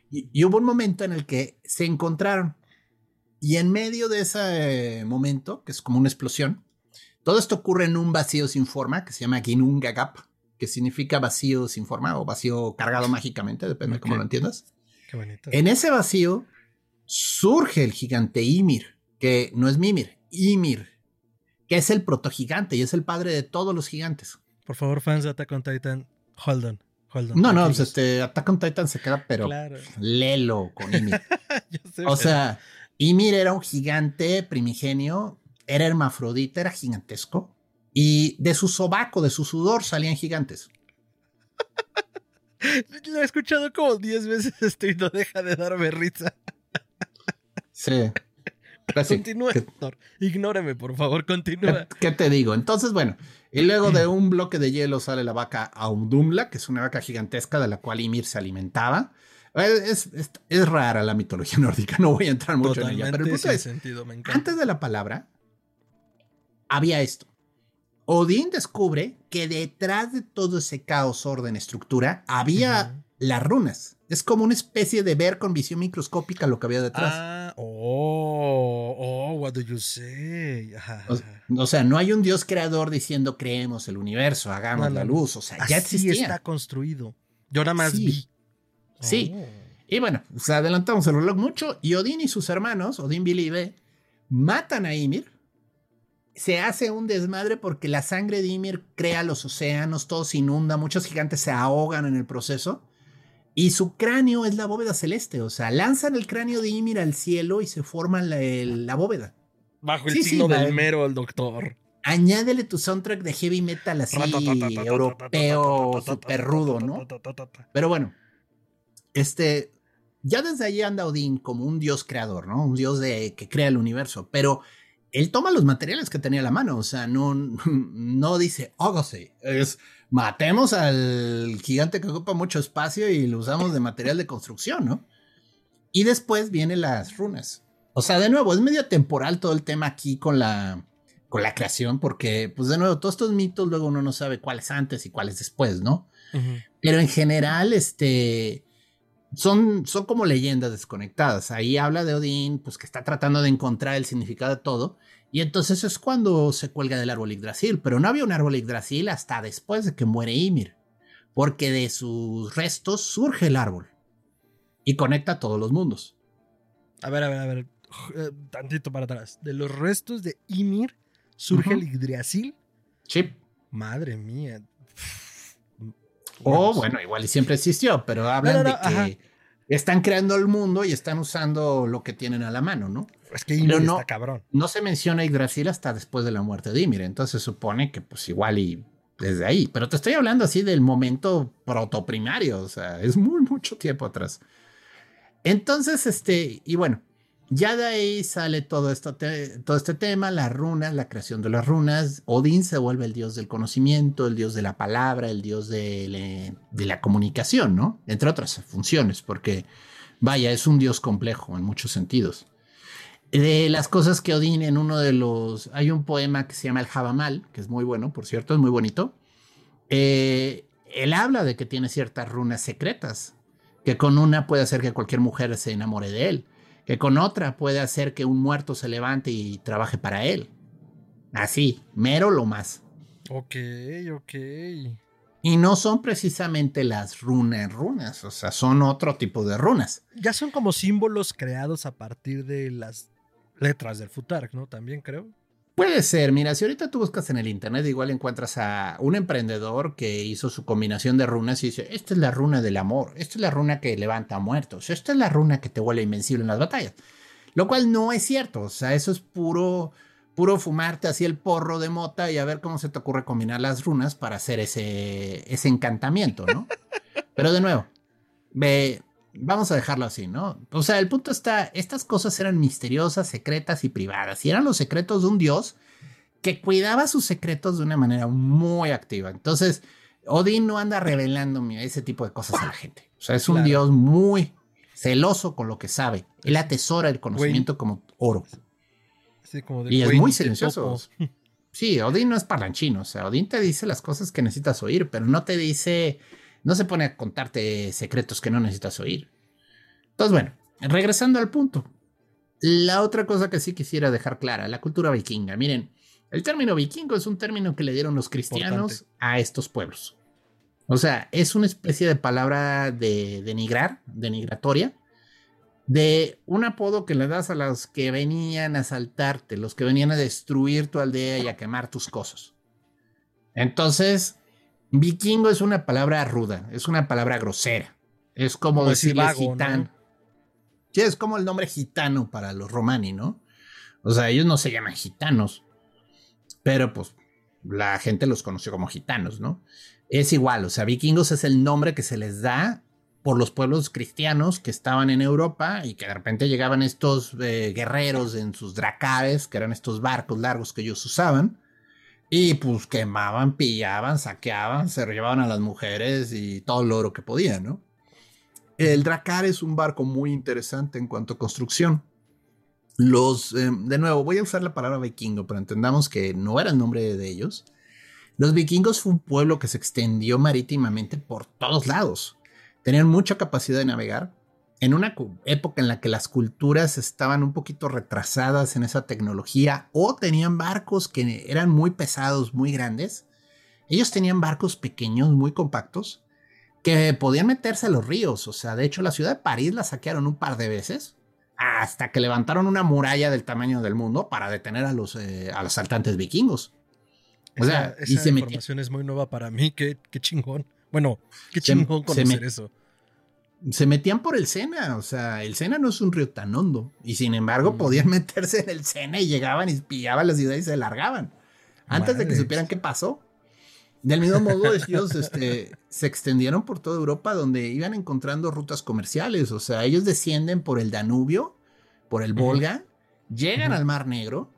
Y, hubo un momento en el que se encontraron. Y en medio de ese momento, que es como una explosión, todo esto ocurre en un vacío sin forma que se llama Ginnungagap, que significa vacío sin forma o vacío cargado mágicamente, depende de cómo lo entiendas. En ese vacío surge el gigante Ymir, que no es Mimir, Ymir, que es el protogigante y es el padre de todos los gigantes. Por favor, fans de Attack on Titan, hold on. No, no, pues este Attack on Titan se queda, pero lelo con Ymir. o sea, Ymir era un gigante primigenio, era hermafrodita, era gigantesco. Y de su sobaco, de su sudor salían gigantes. Lo he escuchado como 10 veces esto y no deja de darme risa. Sí. Continúa, Ignóreme, por favor, continúa. ¿Qué, te digo? Entonces, bueno, y luego de un bloque de hielo sale la vaca Audumla, que es una vaca gigantesca de la cual Ymir se alimentaba. Es, es, rara la mitología nórdica, no voy a entrar mucho en ella. Pero el punto es, sentido, antes de la palabra, había esto. Odín descubre que detrás de todo ese caos, orden, estructura, había las runas. Es como una especie de ver con visión microscópica lo que había detrás. Ah, oh, oh, what do you say? O, sea, no hay un dios creador diciendo creemos el universo, hagamos la luz. O sea, ya existía. está construido. Yo nada más vi. Sí. Oh. Y bueno, pues adelantamos el reloj mucho y Odín y sus hermanos, Odín, Billy y B, matan a Ymir se hace un desmadre porque la sangre de Ymir crea los océanos, todo se inunda, muchos gigantes se ahogan en el proceso. Y su cráneo es la bóveda celeste, o sea, lanzan el cráneo de Ymir al cielo y se forma la, bóveda. Bajo el signo del mero al doctor. Añádele tu soundtrack de heavy metal así europeo, super rudo, ¿no? Pero bueno, este, ya desde allí anda Odín como un dios creador, ¿no? Un dios de, que crea el universo, pero él toma los materiales que tenía a la mano, o sea, no, no dice, hágase, es matemos al gigante que ocupa mucho espacio y lo usamos de material de construcción, ¿no? Y después vienen las runas. O sea, de nuevo, es medio temporal todo el tema aquí con la, con la creación, porque, pues de nuevo, todos estos mitos luego uno no sabe cuál es antes y cuál es después, ¿no? Pero en general, este, son, son como leyendas desconectadas. Ahí habla de Odín, pues que está tratando de encontrar el significado de todo. Y entonces es cuando se cuelga del árbol Yggdrasil. Pero no había un árbol Yggdrasil hasta después de que muere Ymir. Porque de sus restos surge el árbol. Y conecta a todos los mundos. A ver, a ver, a ver. Eh, tantito para atrás. De los restos de Ymir surge el Yggdrasil. Sí. Madre mía. O bueno, igual y siempre existió, pero hablan de que están creando el mundo y están usando lo que tienen a la mano, ¿no? Es que Ymir no, está cabrón. No se menciona Yggdrasil hasta después de la muerte de Ymir, entonces se supone que pues igual y desde ahí. Pero te estoy hablando así del momento protoprimario, o sea, es muy mucho tiempo atrás. Entonces, este, y bueno, ya de ahí sale todo, esto todo este tema, las runas, la creación de las runas. Odín se vuelve el dios del conocimiento, el dios de la palabra, el dios de, la comunicación, ¿no? Entre otras funciones, porque, vaya, es un dios complejo en muchos sentidos. De las cosas que Odín en uno de los... Hay un poema que se llama El Jabamal, que es muy bueno, por cierto, es muy bonito. Eh, él habla de que tiene ciertas runas secretas, que con una puede hacer que cualquier mujer se enamore de él que con otra puede hacer que un muerto se levante y trabaje para él. Así, mero lo más. Ok, ok. Y no son precisamente las runas runas, o sea, son otro tipo de runas. Ya son como símbolos creados a partir de las letras del Futark, ¿no? También creo. Puede ser, mira, si ahorita tú buscas en el internet, igual encuentras a un emprendedor que hizo su combinación de runas y dice, esta es la runa del amor, esta es la runa que levanta muertos, esta es la runa que te vuelve invencible en las batallas. Lo cual no es cierto, o sea, eso es puro, puro fumarte así el porro de mota y a ver cómo se te ocurre combinar las runas para hacer ese, ese encantamiento, ¿no? Pero de nuevo, ve, vamos a dejarlo así, ¿no? O sea, el punto está, estas cosas eran misteriosas, secretas y privadas, y eran los secretos de un dios que cuidaba sus secretos de una manera muy activa. Entonces, Odín no anda revelando ese tipo de cosas a la gente. O sea, es un dios muy celoso con lo que sabe. Él atesora el conocimiento como oro. y es muy silencioso. Sí, Odín no es parlanchino. O sea, Odín te dice las cosas que necesitas oír, pero no te dice no se pone a contarte secretos que no necesitas oír. Entonces, bueno, regresando al punto. La otra cosa que sí quisiera dejar clara, la cultura vikinga. Miren, el término vikingo es un término que le dieron los cristianos a estos pueblos. O sea, es una especie de palabra de denigrar, denigratoria, de un apodo que le das a los que venían a asaltarte, los que venían a destruir tu aldea y a quemar tus cosas. Entonces, Vikingo es una palabra ruda, es una palabra grosera. Es como, decir gitano. Sí, es como el nombre gitano para los romani, ¿no? O sea, ellos no se llaman gitanos, pero pues la gente los conoció como gitanos, ¿no? Es igual, o sea, vikingos es el nombre que se les da por los pueblos cristianos que estaban en Europa y que de repente llegaban estos eh, guerreros en sus dracares, que eran estos barcos largos que ellos usaban, y pues quemaban, pillaban, saqueaban, se llevaban a las mujeres y todo el oro que podían, ¿no? El Dracar es un barco muy interesante en cuanto a construcción. Los, eh, de nuevo, voy a usar la palabra vikingo, pero entendamos que no era el nombre de ellos. Los vikingos fue un pueblo que se extendió marítimamente por todos lados. Tenían mucha capacidad de navegar, en una época en la que las culturas estaban un poquito retrasadas en esa tecnología o tenían barcos que eran muy pesados, muy grandes, ellos tenían barcos pequeños, muy compactos, que podían meterse a los ríos. O sea, de hecho, la ciudad de París la saquearon un par de veces hasta que levantaron una muralla del tamaño del mundo para detener a los, eh, a los asaltantes vikingos. O sea, esa información es muy nueva para mí. Qué, qué chingón. Bueno, qué chingón conocer eso se metían por el Sena, o sea, el Sena no es un río tan hondo, y sin embargo mm. podían meterse en el Sena y llegaban y pillaban la ciudad y se largaban, antes de que supieran qué pasó. Del mismo modo, ellos este, se extendieron por toda Europa donde iban encontrando rutas comerciales, o sea, ellos descienden por el Danubio, por el Volga, llegan al Mar Negro,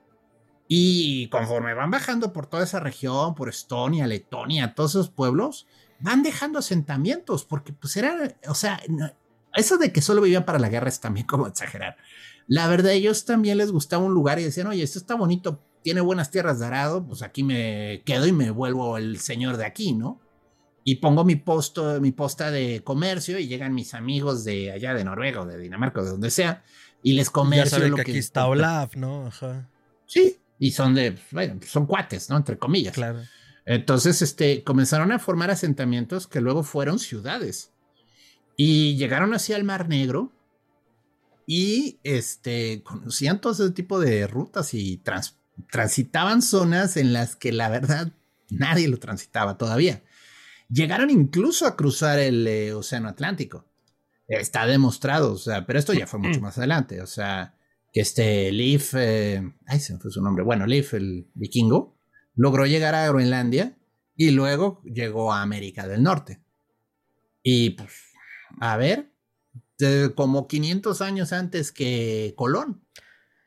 y conforme van bajando por toda esa región, por Estonia, Letonia, todos esos pueblos, van dejando asentamientos, porque pues era, o sea, eso de que solo vivían para la guerra es también como exagerar. La verdad, ellos también les gustaba un lugar y decían, oye, esto está bonito, tiene buenas tierras de arado, pues aquí me quedo y me vuelvo el señor de aquí, ¿no? Y pongo mi, posto, mi posta de comercio y llegan mis amigos de allá de Noruega o de Dinamarca o de donde sea y les comercio. Ya lo que, aquí está Olaf, ¿no? Ajá. Sí, y son de, bueno, son cuates, ¿no? Entre comillas. Claro. Entonces, este, comenzaron a formar asentamientos que luego fueron ciudades. Y llegaron hacia el Mar Negro y este, conocían todo ese tipo de rutas y transitaban zonas en las que la verdad nadie lo transitaba todavía. Llegaron incluso a cruzar el eh, Océano Atlántico. Está demostrado, o sea, pero esto ya fue mucho más adelante. O sea, que este Leaf, eh, ay, se me fue su nombre. Bueno, Leaf, el vikingo, logró llegar a Groenlandia y luego llegó a América del Norte. Y pues, a ver, como 500 años antes que Colón.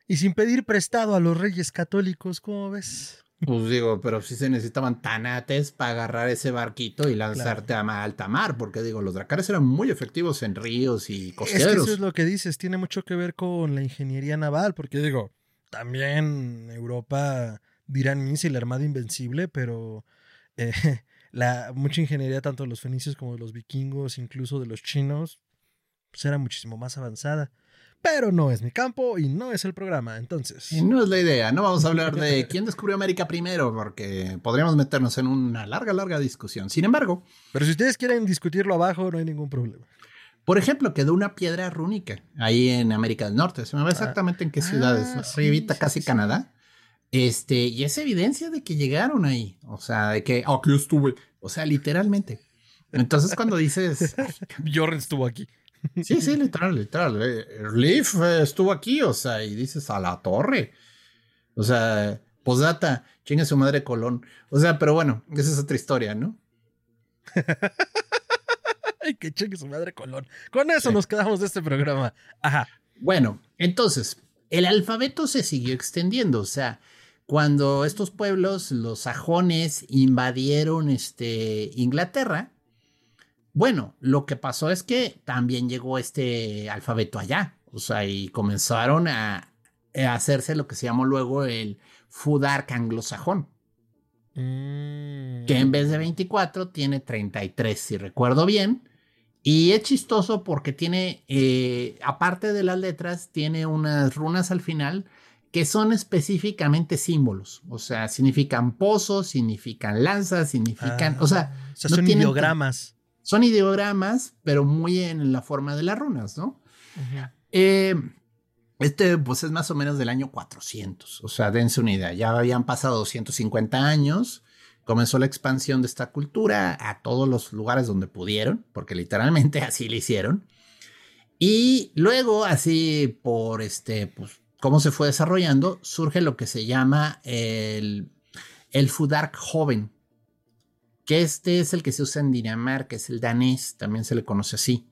Y sin pedir prestado a los reyes católicos, ¿cómo ves? Pues digo, pero si se necesitaban tanates para agarrar ese barquito y lanzarte a alta mar, porque digo, los dracares eran muy efectivos en ríos y costeros. Es que eso es lo que dices, tiene mucho que ver con la ingeniería naval, porque digo, también Europa dirán Mince y la Armada Invencible, pero eh, la mucha ingeniería tanto de los fenicios como de los vikingos, incluso de los chinos, pues era muchísimo más avanzada pero no es mi campo y no es el programa, entonces. Y no es la idea, no vamos a hablar de quién descubrió América primero, porque podríamos meternos en una larga, larga discusión. Sin embargo. Pero si ustedes quieren discutirlo abajo, no hay ningún problema. Por ejemplo, quedó una piedra rúnica ahí en América del Norte. Se me ve ah. exactamente en qué ciudades. Ah, casi Canadá. Este, y es evidencia de que llegaron ahí. O sea, de que aquí estuve. O sea, literalmente. Entonces, cuando dices. Bjorn estuvo aquí. Sí, sí, literal, literal. Eh, Leaf eh, estuvo aquí, o sea, y dices a la torre. O sea, posdata, chingue su madre Colón. O sea, pero bueno, esa es otra historia, ¿no? Ay, que chingue su madre Colón. Con eso nos quedamos de este programa. Ajá. Bueno, entonces, el alfabeto se siguió extendiendo, o sea, cuando estos pueblos, los sajones, invadieron este, Inglaterra, bueno, lo que pasó es que también llegó este alfabeto allá, o sea, y comenzaron a, hacerse lo que se llamó luego el Fudark anglosajón. Mm. Que en vez de 24 tiene 33, si recuerdo bien. Y es chistoso porque tiene, eh, aparte de las letras, tiene unas runas al final que son específicamente símbolos. O sea, significan pozos, significan lanzas, significan. o sea, ah, son ideogramas. Son ideogramas, pero muy en la forma de las runas, ¿no? Eh, este, pues es más o menos del año 400, o sea, dense una idea, ya habían pasado 250 años, comenzó la expansión de esta cultura a todos los lugares donde pudieron, porque literalmente así lo hicieron. Y luego, así por este, pues, cómo se fue desarrollando, surge lo que se llama el, el Fudark joven, que este es el que se usa en Dinamarca, es el danés, también se le conoce así.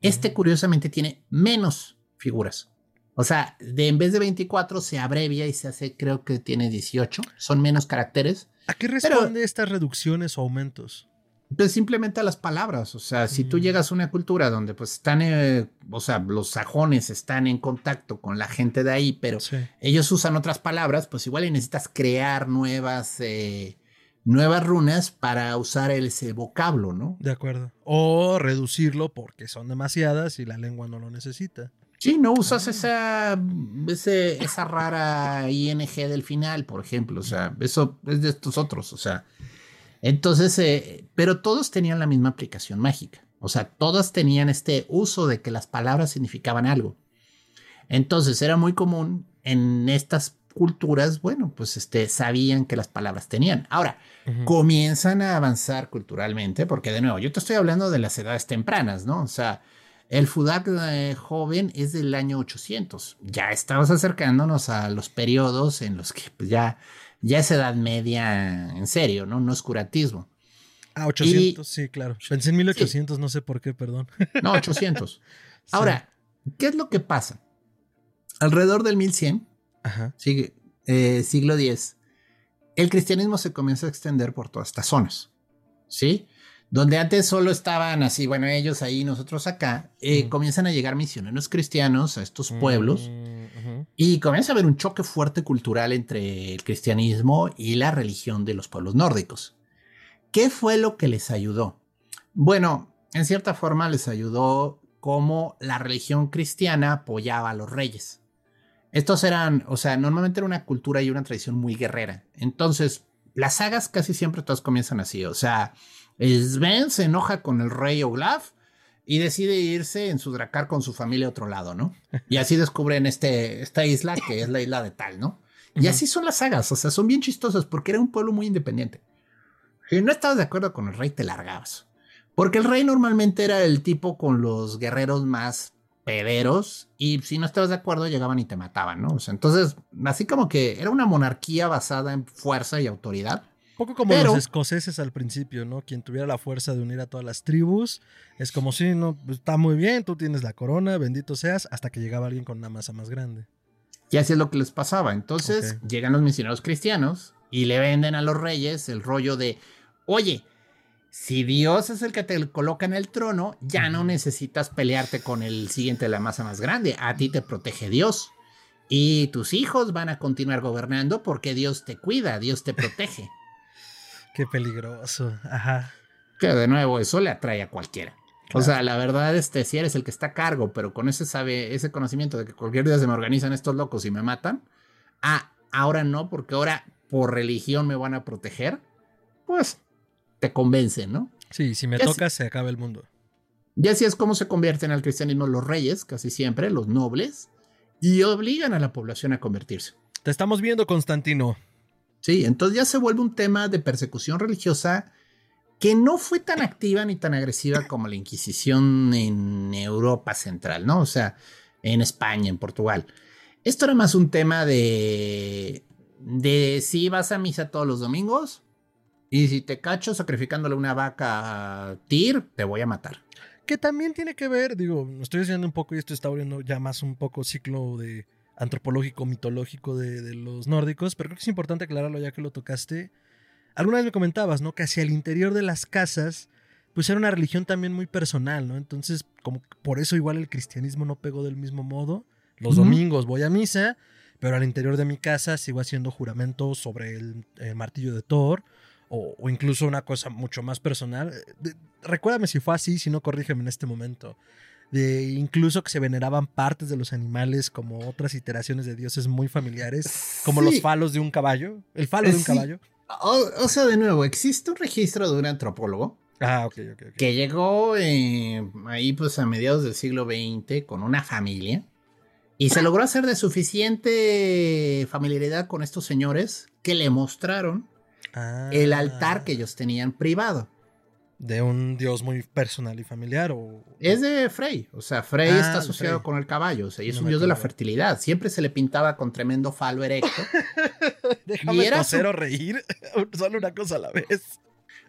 Este curiosamente tiene menos figuras. O sea, de, en vez de 24 se abrevia y se hace, creo que tiene 18. Son menos caracteres. ¿A qué responde estas reducciones o aumentos? Pues simplemente a las palabras. O sea, si tú mm. llegas a una cultura donde pues están, eh, o sea, los sajones están en contacto con la gente de ahí, pero ellos usan otras palabras, pues igual necesitas crear nuevas eh, nuevas runas para usar ese vocablo, ¿no? De acuerdo. O reducirlo porque son demasiadas y la lengua no lo necesita. Sí, no usas esa, esa rara ING del final, por ejemplo. O sea, eso es de estos otros. O sea, entonces, eh, pero todos tenían la misma aplicación mágica. O sea, todas tenían este uso de que las palabras significaban algo. Entonces, era muy común en estas culturas, bueno, pues este, sabían que las palabras tenían. Ahora, comienzan a avanzar culturalmente, porque de nuevo, yo te estoy hablando de las edades tempranas, ¿no? O sea, el Fudak eh, joven es del año 800. Ya estamos acercándonos a los periodos en los que pues, ya, ya es edad media en serio, ¿no? No es curatismo. Ah, 800, sí, claro. Pensé en 1800, no sé por qué, perdón. No, 800. Ahora, ¿qué es lo que pasa? Alrededor del 1100, Ajá. Sigue, eh, siglo X, el cristianismo se comienza a extender por todas estas zonas, ¿sí? Donde antes solo estaban así, bueno, ellos ahí, nosotros acá, eh, comienzan a llegar misioneros cristianos a estos pueblos mm, y comienza a haber un choque fuerte cultural entre el cristianismo y la religión de los pueblos nórdicos. ¿Qué fue lo que les ayudó? Bueno, en cierta forma les ayudó como la religión cristiana apoyaba a los reyes. Estos eran, o sea, normalmente era una cultura y una tradición muy guerrera. Entonces, las sagas casi siempre todas comienzan así. O sea, Sven se enoja con el rey Olaf y decide irse en su dracar con su familia a otro lado, ¿no? Y así descubren este, esta isla que es la isla de tal, ¿no? Y así son las sagas, o sea, son bien chistosas porque era un pueblo muy independiente. Si no estabas de acuerdo con el rey, te largabas. Porque el rey normalmente era el tipo con los guerreros más pederos y si no estabas de acuerdo llegaban y te mataban, ¿no? O sea, entonces, así como que era una monarquía basada en fuerza y autoridad. Poco como los escoceses al principio, ¿no? Quien tuviera la fuerza de unir a todas las tribus. Es como si, no, pues, está muy bien, tú tienes la corona, bendito seas, hasta que llegaba alguien con una masa más grande. Y así es lo que les pasaba. Entonces llegan los misioneros cristianos y le venden a los reyes el rollo de, oye, si Dios es el que te coloca en el trono, ya no necesitas pelearte con el siguiente de la masa más grande. A ti te protege Dios. Y tus hijos van a continuar gobernando porque Dios te cuida, Dios te protege. Qué peligroso. Ajá. Que de nuevo, eso le atrae a cualquiera. O sea, la verdad, este, si eres el que está a cargo, pero con ese sabe, ese conocimiento de que cualquier día se me organizan estos locos y me matan. Ah, ahora no, porque ahora por religión me van a proteger. Pues te convence, ¿no? Sí, si me toca, se acaba el mundo. Y así es como se convierten al cristianismo los reyes, casi siempre, los nobles, y obligan a la población a convertirse. Te estamos viendo, Constantino. Sí, entonces ya se vuelve un tema de persecución religiosa que no fue tan activa ni tan agresiva como la Inquisición en Europa Central, ¿no? O sea, en España, en Portugal. Esto era más un tema de, de si vas a misa todos los domingos y si te cacho sacrificándole una vaca a Tir, te voy a matar. Que también tiene que ver, digo, estoy diciendo un poco y esto está abriendo ya más un poco ciclo de antropológico, mitológico de, los nórdicos, pero creo que es importante aclararlo ya que lo tocaste. Alguna vez me comentabas, ¿no? Que hacia el interior de las casas, pues era una religión también muy personal, ¿no? Entonces, como por eso igual el cristianismo no pegó del mismo modo. Los domingos voy a misa, pero al interior de mi casa sigo haciendo juramentos sobre el, martillo de Thor, o, incluso una cosa mucho más personal. recuérdame si fue así, si no, corrígeme en este momento de incluso que se veneraban partes de los animales como otras iteraciones de dioses muy familiares, como los falos de un caballo, el falo de un caballo. O, sea, de nuevo, existe un registro de un antropólogo ah, que llegó eh, ahí pues a mediados del siglo XX con una familia y se logró hacer de suficiente familiaridad con estos señores que le mostraron el altar ah. que ellos tenían privado de un dios muy personal y familiar o es de Frey, o sea, Frey ah, está asociado con el caballo, o sea, y es un dios de la fertilidad, siempre se le pintaba con tremendo falo erecto. Déjame y era reír, solo una cosa a la vez.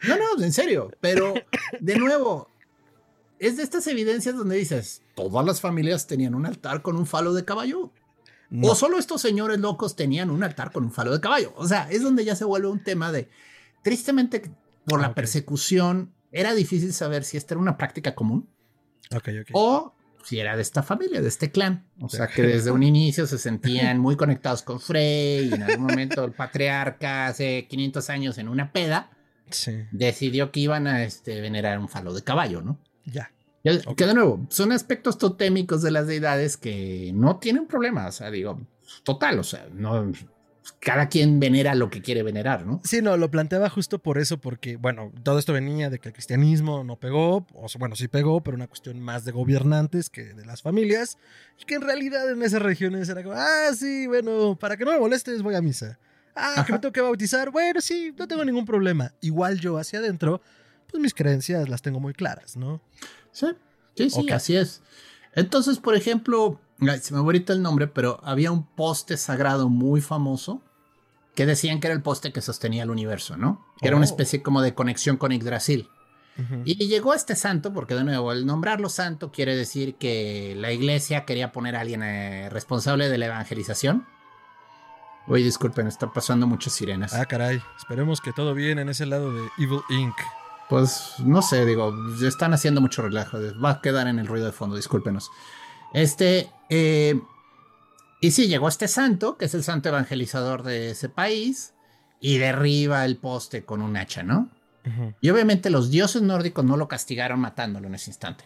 No, no, en serio, pero de nuevo es de estas evidencias donde dices, todas las familias tenían un altar con un falo de caballo. O solo estos señores locos tenían un altar con un falo de caballo. O sea, es donde ya se vuelve un tema de, tristemente, por la persecución era difícil saber si esta era una práctica común o si era de esta familia, de este clan. O sea, que desde un inicio se sentían muy conectados con Frey y en algún momento el patriarca hace 500 años en una peda decidió que iban a este, venerar un falo de caballo, ¿no? Ya. Que de nuevo, son aspectos totémicos de las deidades que no tienen problema, o sea, digo, total, o sea, no, cada quien venera lo que quiere venerar, ¿no? Sí, no, lo planteaba justo por eso, porque, bueno, todo esto venía de que el cristianismo no pegó, o bueno, sí pegó, pero una cuestión más de gobernantes que de las familias, y que en realidad en esas regiones era como, ah, sí, bueno, para que no me molestes voy a misa. Ah, que me tengo que bautizar, bueno, sí, no tengo ningún problema. Igual yo hacia adentro, pues mis creencias las tengo muy claras, ¿no? Sí, sí, sí, así es. Entonces, por ejemplo, se me ahorita el nombre, pero había un poste sagrado muy famoso que decían que era el poste que sostenía el universo, ¿no? Que era una oh. especie como de conexión con Yggdrasil. Y llegó este santo, porque de nuevo, el nombrarlo santo quiere decir que la iglesia quería poner a alguien eh, responsable de la evangelización. Oye, disculpen, está pasando muchas sirenas. Ah, caray. Esperemos que todo bien en ese lado de Evil Inc. Pues no sé, digo, están haciendo mucho relajo. Va a quedar en el ruido de fondo, discúlpenos. Este, eh, y sí, llegó este santo, que es el santo evangelizador de ese país, y derriba el poste con un hacha, ¿no? Y obviamente los dioses nórdicos no lo castigaron matándolo en ese instante.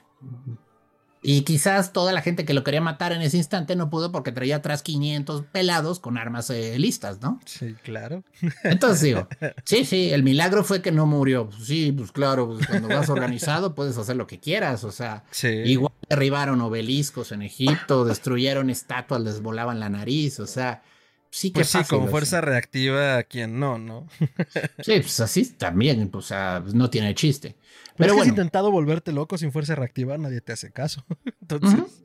Y quizás toda la gente que lo quería matar en ese instante no pudo porque traía atrás 500 pelados con armas eh, listas, ¿no? Sí, claro. Entonces digo, sí, sí, el milagro fue que no murió. Sí, pues claro, pues cuando vas organizado puedes hacer lo que quieras. O sea, igual derribaron obeliscos en Egipto, destruyeron estatuas, les volaban la nariz. O sea, sí que pues sí, como fuerza reactiva, quien no, ¿no? sí, pues así también, o sea, pues no tiene chiste. Pero, has intentado volverte loco sin fuerza reactiva, nadie te hace caso. Entonces.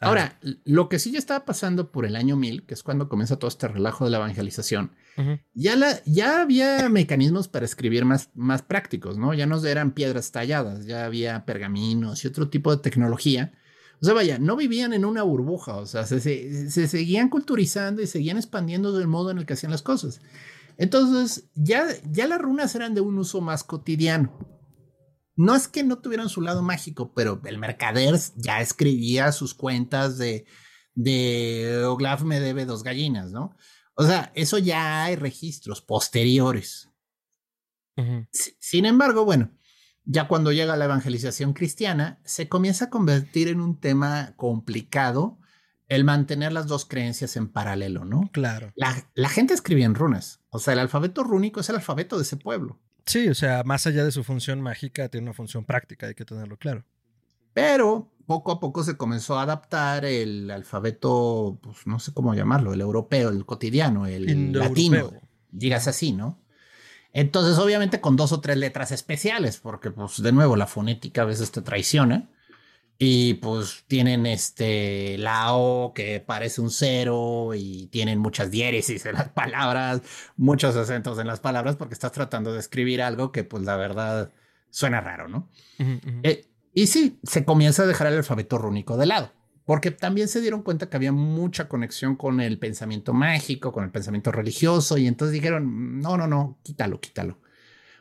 Ahora, lo que sí ya estaba pasando por el año 1000, que es cuando comienza todo este relajo de la evangelización, ya, la, ya había mecanismos para escribir más, más prácticos, ¿no? Ya no eran piedras talladas, ya había pergaminos y otro tipo de tecnología. O sea, vaya, no vivían en una burbuja, o sea, se, se seguían culturizando y seguían expandiendo del modo en el que hacían las cosas. Entonces, ya, ya las runas eran de un uso más cotidiano. No es que no tuvieran su lado mágico, pero el mercader ya escribía sus cuentas de, de Oglaf me debe dos gallinas, ¿no? O sea, eso ya hay registros posteriores. Sin embargo, bueno, ya cuando llega la evangelización cristiana, se comienza a convertir en un tema complicado el mantener las dos creencias en paralelo, ¿no? Claro. La, la gente escribía en runas. O sea, el alfabeto rúnico es el alfabeto de ese pueblo. Sí, o sea, más allá de su función mágica, tiene una función práctica, hay que tenerlo claro. Pero poco a poco se comenzó a adaptar el alfabeto, pues no sé cómo llamarlo, el europeo, el cotidiano, el latino, digas así, ¿no? Entonces, obviamente con dos o tres letras especiales, porque pues de nuevo la fonética a veces te traiciona. Y pues tienen este la O que parece un cero y tienen muchas diéresis en las palabras, muchos acentos en las palabras porque estás tratando de escribir algo que pues la verdad suena raro, ¿no? Eh, y sí, se comienza a dejar el alfabeto rúnico de lado, porque también se dieron cuenta que había mucha conexión con el pensamiento mágico, con el pensamiento religioso y entonces dijeron, no, no, no, quítalo, quítalo.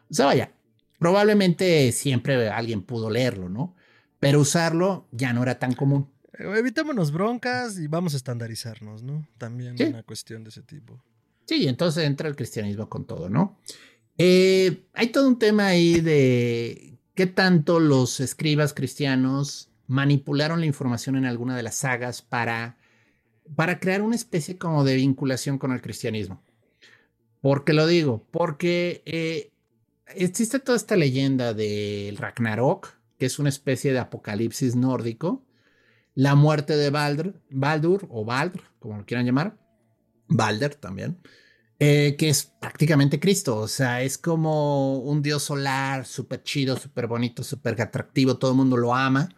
O sea, vaya, probablemente siempre alguien pudo leerlo, ¿no? Pero usarlo ya no era tan común. Eh, evitémonos broncas y vamos a estandarizarnos, ¿no? También una cuestión de ese tipo. Sí, entonces entra el cristianismo con todo, ¿no? Eh, hay todo un tema ahí de qué tanto los escribas cristianos manipularon la información en alguna de las sagas para, para crear una especie como de vinculación con el cristianismo. ¿Por qué lo digo? Porque eh, existe toda esta leyenda del Ragnarok, que es una especie de apocalipsis nórdico, la muerte de Baldur, Baldur o Baldr, como lo quieran llamar, Balder también, eh, que es prácticamente Cristo, o sea, es como un dios solar, súper chido, súper bonito, súper atractivo, todo el mundo lo ama.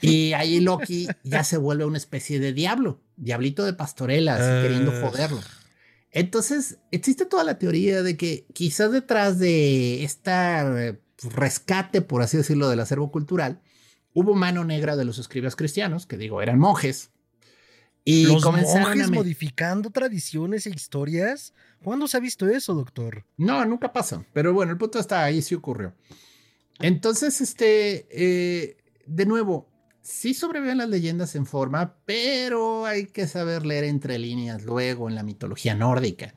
Y ahí Loki ya se vuelve una especie de diablo, diablito de pastorelas, queriendo ah. joderlo. Entonces, existe toda la teoría de que quizás detrás de esta rescate, por así decirlo, del acervo cultural, hubo mano negra de los escribas cristianos, que digo, eran monjes. Y ¿Los monjes modificando tradiciones e historias? ¿Cuándo se ha visto eso, doctor? No, nunca pasa. Pero bueno, el punto está ahí, sí ocurrió. Entonces, este, eh, de nuevo, sí sobreviven las leyendas en forma, pero hay que saber leer entre líneas luego en la mitología nórdica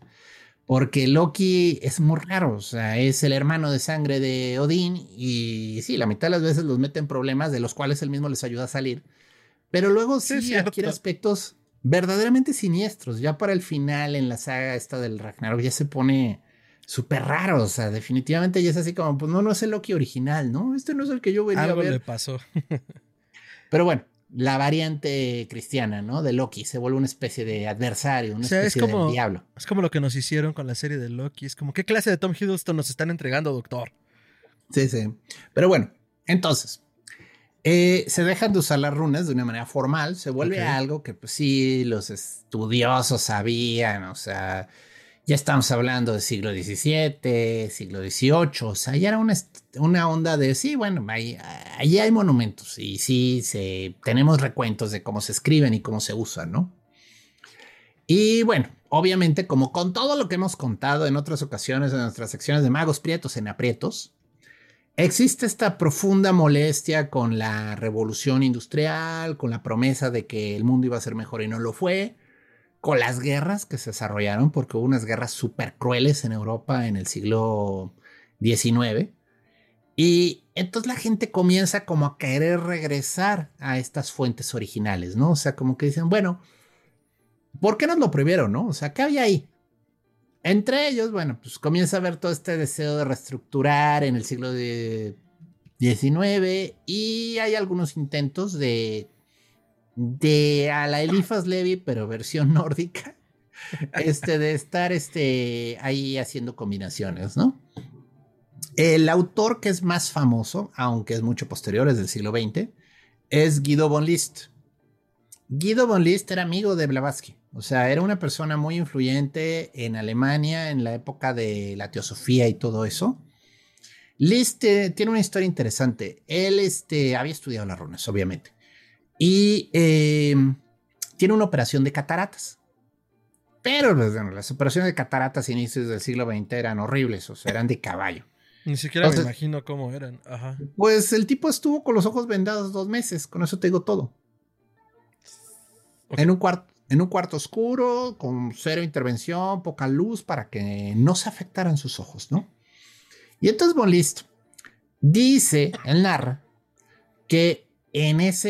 porque Loki es muy raro, o sea, es el hermano de sangre de Odín y sí, la mitad de las veces los mete en problemas de los cuales él mismo les ayuda a salir, pero luego sí, adquiere aspectos verdaderamente siniestros, ya para el final en la saga esta del Ragnarok ya se pone súper raro, o sea, definitivamente ya es así como, pues no, no es el Loki original, ¿no? Este no es el que yo venía a ver. le pasó. pero bueno, la variante cristiana, ¿no? De Loki. Se vuelve una especie de adversario, una especie de diablo. Es como lo que nos hicieron con la serie de Loki. Es como, ¿qué clase de Tom Hiddleston nos están entregando, doctor? Sí, sí. Pero bueno, entonces, eh, se dejan de usar las runas de una manera formal. Se vuelve algo que, pues sí, los estudiosos sabían, o sea ya estamos hablando del siglo XVII, siglo XVIII, o sea, ya era una, una onda de, sí, bueno, ahí, hay monumentos y sí, se, tenemos recuentos de cómo se escriben y cómo se usan, ¿no? Y bueno, obviamente, como con todo lo que hemos contado en otras ocasiones en nuestras secciones de magos prietos en aprietos, existe esta profunda molestia con la revolución industrial, con la promesa de que el mundo iba a ser mejor y no lo fue con las guerras que se desarrollaron, porque hubo unas guerras súper crueles en Europa en el siglo XIX. Y entonces la gente comienza como a querer regresar a estas fuentes originales, ¿no? O sea, como que dicen, bueno, ¿por qué nos lo prohibieron, no? O sea, ¿qué había ahí? Entre ellos, bueno, pues comienza a haber todo este deseo de reestructurar en el siglo XIX y hay algunos intentos de de a la Elifas Levi, pero versión nórdica, este, de estar este, ahí haciendo combinaciones, ¿no? El autor que es más famoso, aunque es mucho posterior, es del siglo XX, es Guido von List. Guido von List era amigo de Blavatsky. O sea, era una persona muy influyente en Alemania en la época de la teosofía y todo eso. List eh, tiene una historia interesante. Él este, había estudiado las runas, obviamente. Y eh, tiene una operación de cataratas. Pero pues, las operaciones de cataratas inicios del siglo XX eran horribles, o sea, eran de caballo. Ni siquiera me imagino cómo eran. Ajá. Pues el tipo estuvo con los ojos vendados dos meses, con eso te digo todo. En, un cuarto, en un cuarto oscuro, con cero intervención, poca luz, para que no se afectaran sus ojos, ¿no? Y entonces Von dice, él narra, que en esa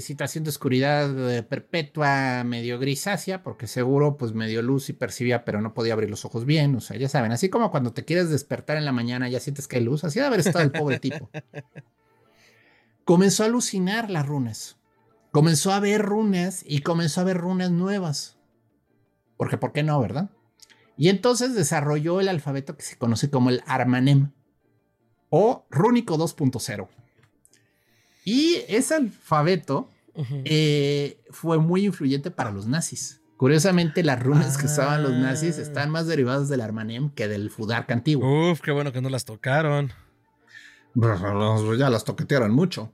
situación de oscuridad eh, perpetua, medio grisácea, porque seguro pues medio luz y percibía, pero no podía abrir los ojos bien, o sea, ya saben, así como cuando te quieres despertar en la mañana ya sientes que hay luz, así de haber estado el pobre tipo. Comenzó a alucinar las runas, comenzó a ver runas y comenzó a ver runas nuevas. Porque, ¿por qué no, verdad? Y entonces desarrolló el alfabeto que se conoce como el Armanem o Rúnico 2.0. Y ese alfabeto eh, fue muy influyente para los nazis. Curiosamente, las runas que usaban los nazis ah. están más derivadas del Armanem que del Fudark antiguo. Uf, qué bueno que no las tocaron. Ya las toquetearon mucho.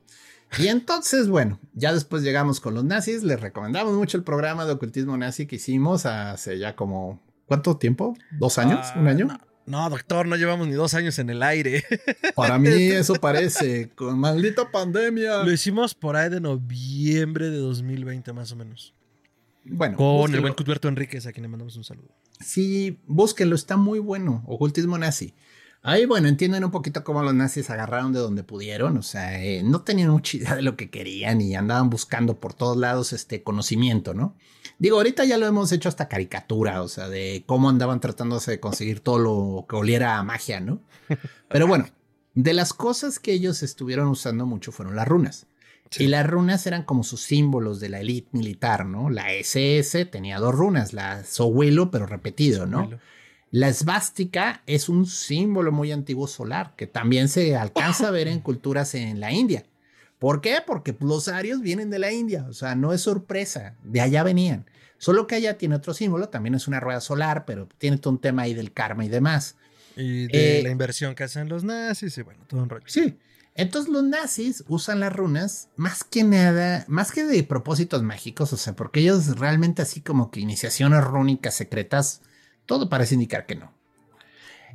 Y entonces, bueno, ya después llegamos con los nazis. Les recomendamos mucho el programa de ocultismo nazi que hicimos hace ya como, ¿cuánto tiempo? ¿Dos años? ¿Un año? Ah, no, doctor, no llevamos ni dos años en el aire. Para mí eso parece, con maldita pandemia. Lo hicimos por ahí de noviembre de 2020 más o menos. Bueno. Con el buen Cuthberto Enríquez, a quien le mandamos un saludo. Sí, búsquenlo, está muy bueno. Ocultismo nazi. Ahí, bueno, entienden un poquito cómo los nazis agarraron de donde pudieron, o sea, eh, no tenían mucha idea de lo que querían y andaban buscando por todos lados este conocimiento, ¿no? Digo, ahorita ya lo hemos hecho hasta caricatura, o sea, de cómo andaban tratándose de conseguir todo lo que oliera a magia, ¿no? Pero bueno, de las cosas que ellos estuvieron usando mucho fueron las runas. Y las runas eran como sus símbolos de la élite militar, ¿no? La SS tenía dos runas, la Sohuelo, pero repetido, ¿no? La esvástica es un símbolo muy antiguo solar que también se alcanza a ver en culturas en la India. ¿Por qué? Porque los arios vienen de la India, o sea, no es sorpresa, de allá venían. Solo que allá tiene otro símbolo, también es una rueda solar, pero tiene todo un tema ahí del karma y demás. Y de eh, la inversión que hacen los nazis y bueno, todo un rollo. Sí. Entonces los nazis usan las runas más que nada, más que de propósitos mágicos, o sea, porque ellos realmente así como que iniciaciones rúnicas secretas todo parece indicar que no.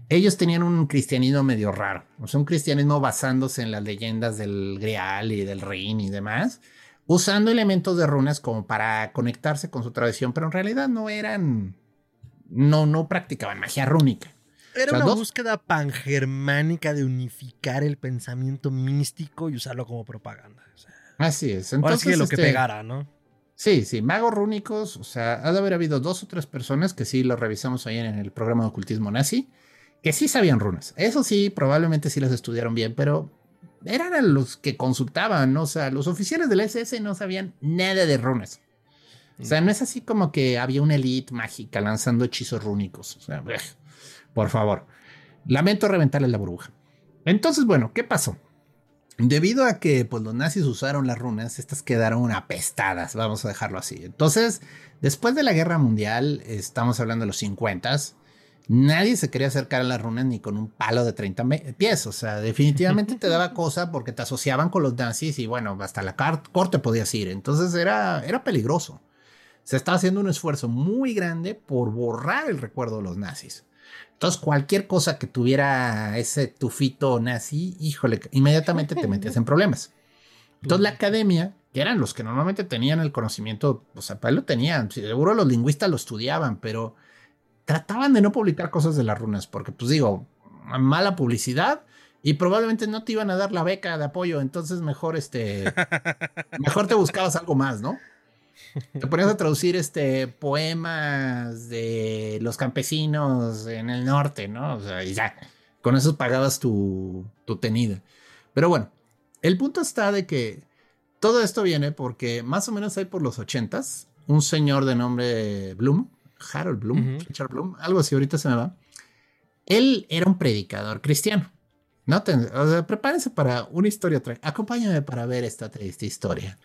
Ellos tenían un cristianismo medio raro, o sea, un cristianismo basándose en las leyendas del Grial y del Rin y demás, usando elementos de runas como para conectarse con su tradición, pero en realidad no eran, no, no practicaban magia rúnica. Era una búsqueda pangermánica de unificar el pensamiento místico y usarlo como propaganda. Así es. Entonces, lo que este, pegara, ¿no? Sí, sí, magos rúnicos, o sea, ha de haber habido dos o tres personas que sí lo revisamos ahí en el programa de ocultismo nazi, que sí sabían runas. Eso sí, probablemente sí las estudiaron bien, pero eran los que consultaban, ¿no? o sea, los oficiales del SS no sabían nada de runas. O sea, no es así como que había una elite mágica lanzando hechizos rúnicos. O sea, por favor. Lamento reventarle la burbuja. Entonces, bueno, ¿qué pasó? Debido a que pues, los nazis usaron las runas, estas quedaron apestadas, vamos a dejarlo así. Entonces, después de la guerra mundial, estamos hablando de los 50, nadie se quería acercar a las runas ni con un palo de 30 pies. O sea, definitivamente te daba cosa porque te asociaban con los nazis y bueno, hasta la corte podías ir. Entonces era, era peligroso. Se estaba haciendo un esfuerzo muy grande por borrar el recuerdo de los nazis. Entonces, cualquier cosa que tuviera ese tufito nazi, híjole, inmediatamente te metías en problemas. Entonces, la academia, que eran los que normalmente tenían el conocimiento, o sea, para lo tenían, seguro los lingüistas lo estudiaban, pero trataban de no publicar cosas de las runas, porque, pues digo, mala publicidad y probablemente no te iban a dar la beca de apoyo, entonces mejor este, mejor te buscabas algo más, ¿no? Te ponías a traducir este poemas de los campesinos en el norte, ¿no? O sea, y ya, con eso pagabas tu, tu tenida. Pero bueno, el punto está de que todo esto viene porque más o menos hay por los ochentas, un señor de nombre Bloom, Harold Bloom, Richard Bloom, algo así, ahorita se me va. Él era un predicador cristiano. No o sea, prepárense para una historia. Acompáñame para ver esta triste historia.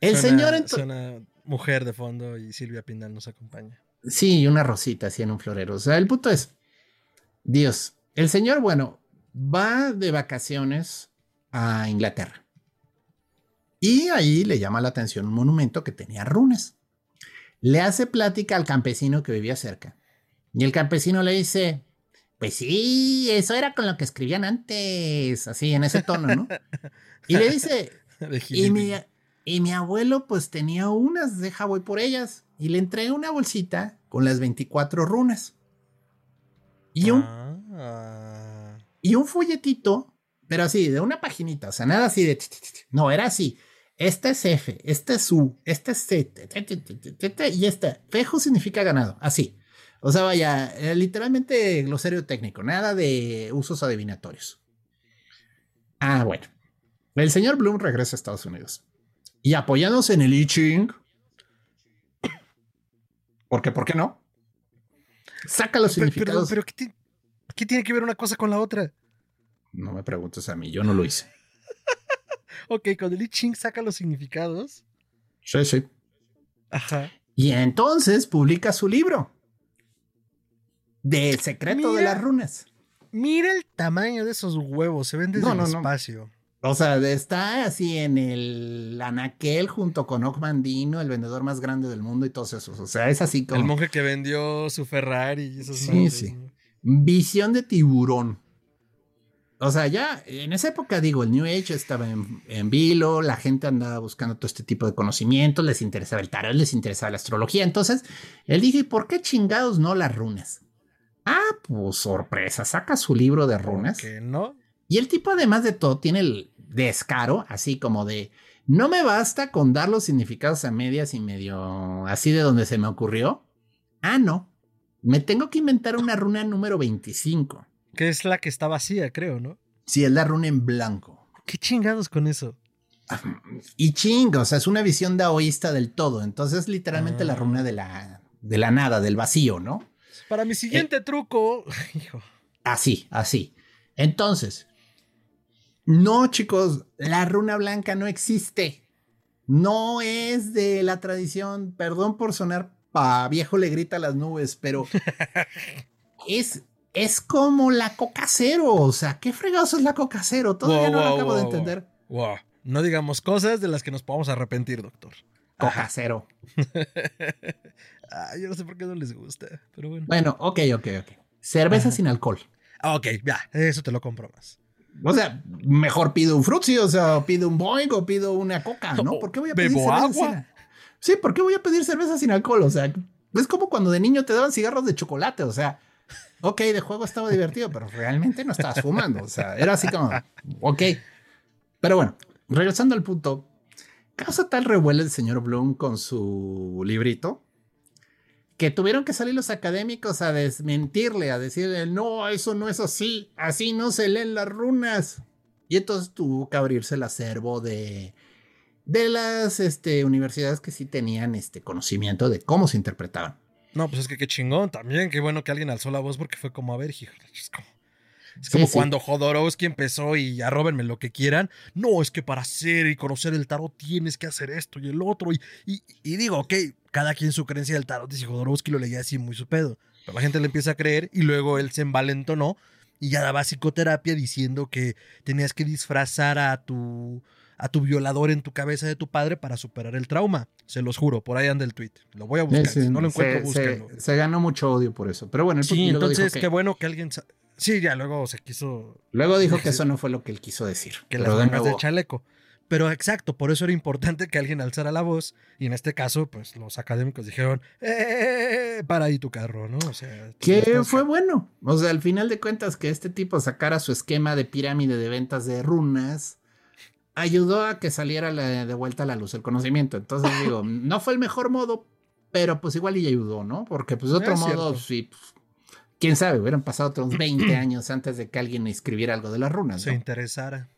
El señor una mujer de fondo y Silvia Pindal nos acompaña. Sí, una rosita así en un florero. O sea, el punto es, Dios, el señor, bueno, va de vacaciones a Inglaterra. Y ahí le llama la atención un monumento que tenía runas. Le hace plática al campesino que vivía cerca. Y el campesino le dice, pues sí, eso era con lo que escribían antes, así en ese tono, ¿no? Y le dice, y mi, y mi abuelo pues tenía unas, deja voy por ellas. Y le entrega una bolsita con las 24 runas. Y un, ah. y un folletito, pero así, de una paginita, o sea, nada así de... No, era así. Este es F, este es U, este es C, y este. Fejo significa ganado, así. O sea, vaya, eh, literalmente glosario técnico, nada de usos adivinatorios. Ah, bueno. El señor Bloom regresa a Estados Unidos. Y apoyándose en el I Ching, porque, ¿por qué no? Saca los significados. Pero, ¿qué, ¿qué, tiene que ver una cosa con la otra? No me preguntes a mí, yo no lo hice. ok, cuando el I Ching saca los significados. Sí, sí. Ajá. Y entonces publica su libro. De secreto de las runas. Mira el tamaño de esos huevos, se ven desde el espacio. O sea, está así en el anaquel junto con Ogmandino, el vendedor más grande del mundo y todos esos. O sea, es así como. El monje que vendió su Ferrari y esos Sí, sí. Visión de tiburón. O sea, ya en esa época, digo, el New Age estaba en, vilo, la gente andaba buscando todo este tipo de conocimientos, les interesaba el tarot, les interesaba la astrología. Entonces, él dije, ¿por qué chingados no las runas? Ah, pues sorpresa, saca su libro de runas. ¿Qué no? Y el tipo, además de todo, tiene el descaro, así como de, no me basta con dar los significados a medias y medio así de donde se me ocurrió. Ah, no. Me tengo que inventar una runa número 25. Que es la que está vacía, creo, ¿no? Sí, es la runa en blanco. ¿Qué chingados con eso? Y chingo, o sea, es una visión daoísta del todo. Entonces, literalmente la runa de la, de la nada, del vacío, ¿no? Para mi siguiente truco. Así, así. Entonces, no, chicos, la runa blanca no existe. No es de la tradición, perdón por sonar pa viejo le grita a las nubes, pero es, es como la coca cero. O sea, ¿qué fregados es la coca cero? Todavía no lo acabo de entender. No digamos cosas de las que nos podamos arrepentir, doctor. Coca cero. yo no sé por qué no les gusta, pero bueno. Bueno, ok, ok, ok. Cerveza sin alcohol. Ok, ya, eso te lo compro más. O sea, mejor pido un frutzi, o sea, pido un boing o pido una coca, ¿no? ¿Por qué voy a pedir cerveza agua? Sí, ¿por qué voy a pedir cerveza sin alcohol? O sea, es como cuando de niño te daban cigarros de chocolate, o sea, ok, de juego estaba divertido, pero realmente no estabas fumando, o sea, era así como, ok. Pero bueno, regresando al punto, causa tal revuelo el señor Bloom con su librito que tuvieron que salir los académicos a desmentirle, a decirle, no, eso no es así, así no se leen las runas. Y entonces tuvo que abrirse el acervo de, de las este, universidades que sí tenían este conocimiento de cómo se interpretaban. No, pues es que qué chingón también, qué bueno que alguien alzó la voz porque fue como, a ver, hijo, como, es como cuando Jodorowsky empezó y ya róbenme lo que quieran. No, es que para hacer y conocer el tarot tienes que hacer esto y el otro. Y, y, digo, ok, cada quien su creencia del tarot. Y si Jodorowsky lo leía así muy su pedo. Pero la gente le empieza a creer y luego él se envalentonó y ya daba psicoterapia diciendo que tenías que disfrazar a tu a tu violador en tu cabeza de tu padre para superar el trauma. Se los juro, por ahí anda el tweet. Lo voy a buscar. si no lo encuentro, se, Se, ganó mucho odio por eso. Pero bueno, el Sí, entonces qué bueno que alguien Sí, ya luego se quiso. Luego dijo que eso no fue lo que él quiso decir. Que las del chaleco. Pero exacto, por eso era importante que alguien alzara la voz. Y en este caso, pues los académicos dijeron: ¡Eh! Para ahí tu carro, ¿no? O sea. Que fue bueno. O sea, al final de cuentas, que este tipo sacara su esquema de pirámide de ventas de runas ayudó a que saliera de vuelta a la luz el conocimiento. Entonces digo, no fue el mejor modo, pero pues igual y ayudó, ¿no? Porque pues de otro modo, sí, pues, quién sabe, hubieran pasado otros 20 años antes de que alguien escribiera algo de las runas. Se interesara.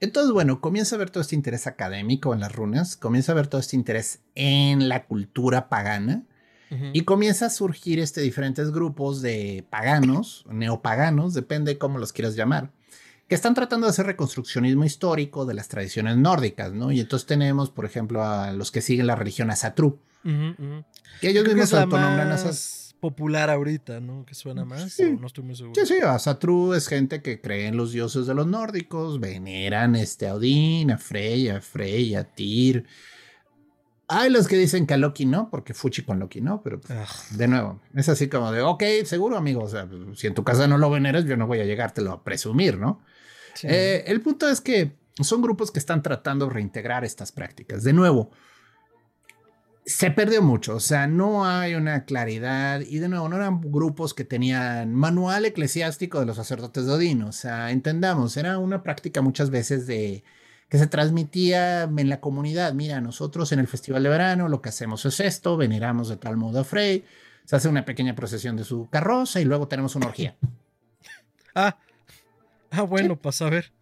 Entonces, bueno, comienza a ver todo este interés académico en las runas, comienza a ver todo este interés en la cultura pagana. Y comienza a surgir este diferentes grupos de paganos, neopaganos, depende cómo los quieras llamar, que están tratando de hacer reconstruccionismo histórico de las tradiciones nórdicas, ¿no? Y entonces tenemos, por ejemplo, a los que siguen la religión Asatru, que ellos mismos se autonombran esas popular ahorita, ¿no? Que suena más, sí. no estoy muy seguro. Sí, sí, Asatru es gente que cree en los dioses de los nórdicos, veneran este, a Odín, a Freya, a Freya, a Tyr, hay los que dicen que a Loki no, porque Fuchi con Loki no, pero pues, de nuevo, es así como de, ok, seguro amigo, o sea, si en tu casa no lo veneras, yo no voy a llegártelo a presumir, ¿no? Eh, el punto es que son grupos que están tratando de reintegrar estas prácticas. De nuevo, se perdió mucho, o sea, no hay una claridad y de nuevo, no eran grupos que tenían manual eclesiástico de los sacerdotes de Odín, o sea, entendamos, era una práctica muchas veces de que se transmitía en la comunidad. Mira, nosotros en el Festival de Verano lo que hacemos es esto, veneramos de tal modo a Frey, se hace una pequeña procesión de su carroza y luego tenemos una orgía. ah, ah, bueno, pasa a ver.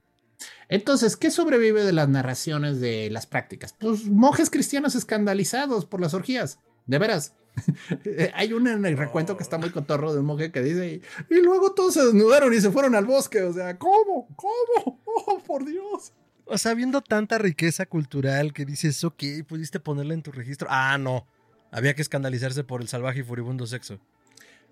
Entonces, ¿qué sobrevive de las narraciones de las prácticas? Pues monjes cristianos escandalizados por las orgías, de veras. Hay un en el recuento que está muy cotorro de un monje que dice, y, luego todos se desnudaron y se fueron al bosque. O sea, ¿cómo? ¿Cómo? Oh, por Dios. O sea, viendo tanta riqueza cultural que dices, ok, pudiste ponerla en tu registro. Ah, no. Había que escandalizarse por el salvaje y furibundo sexo.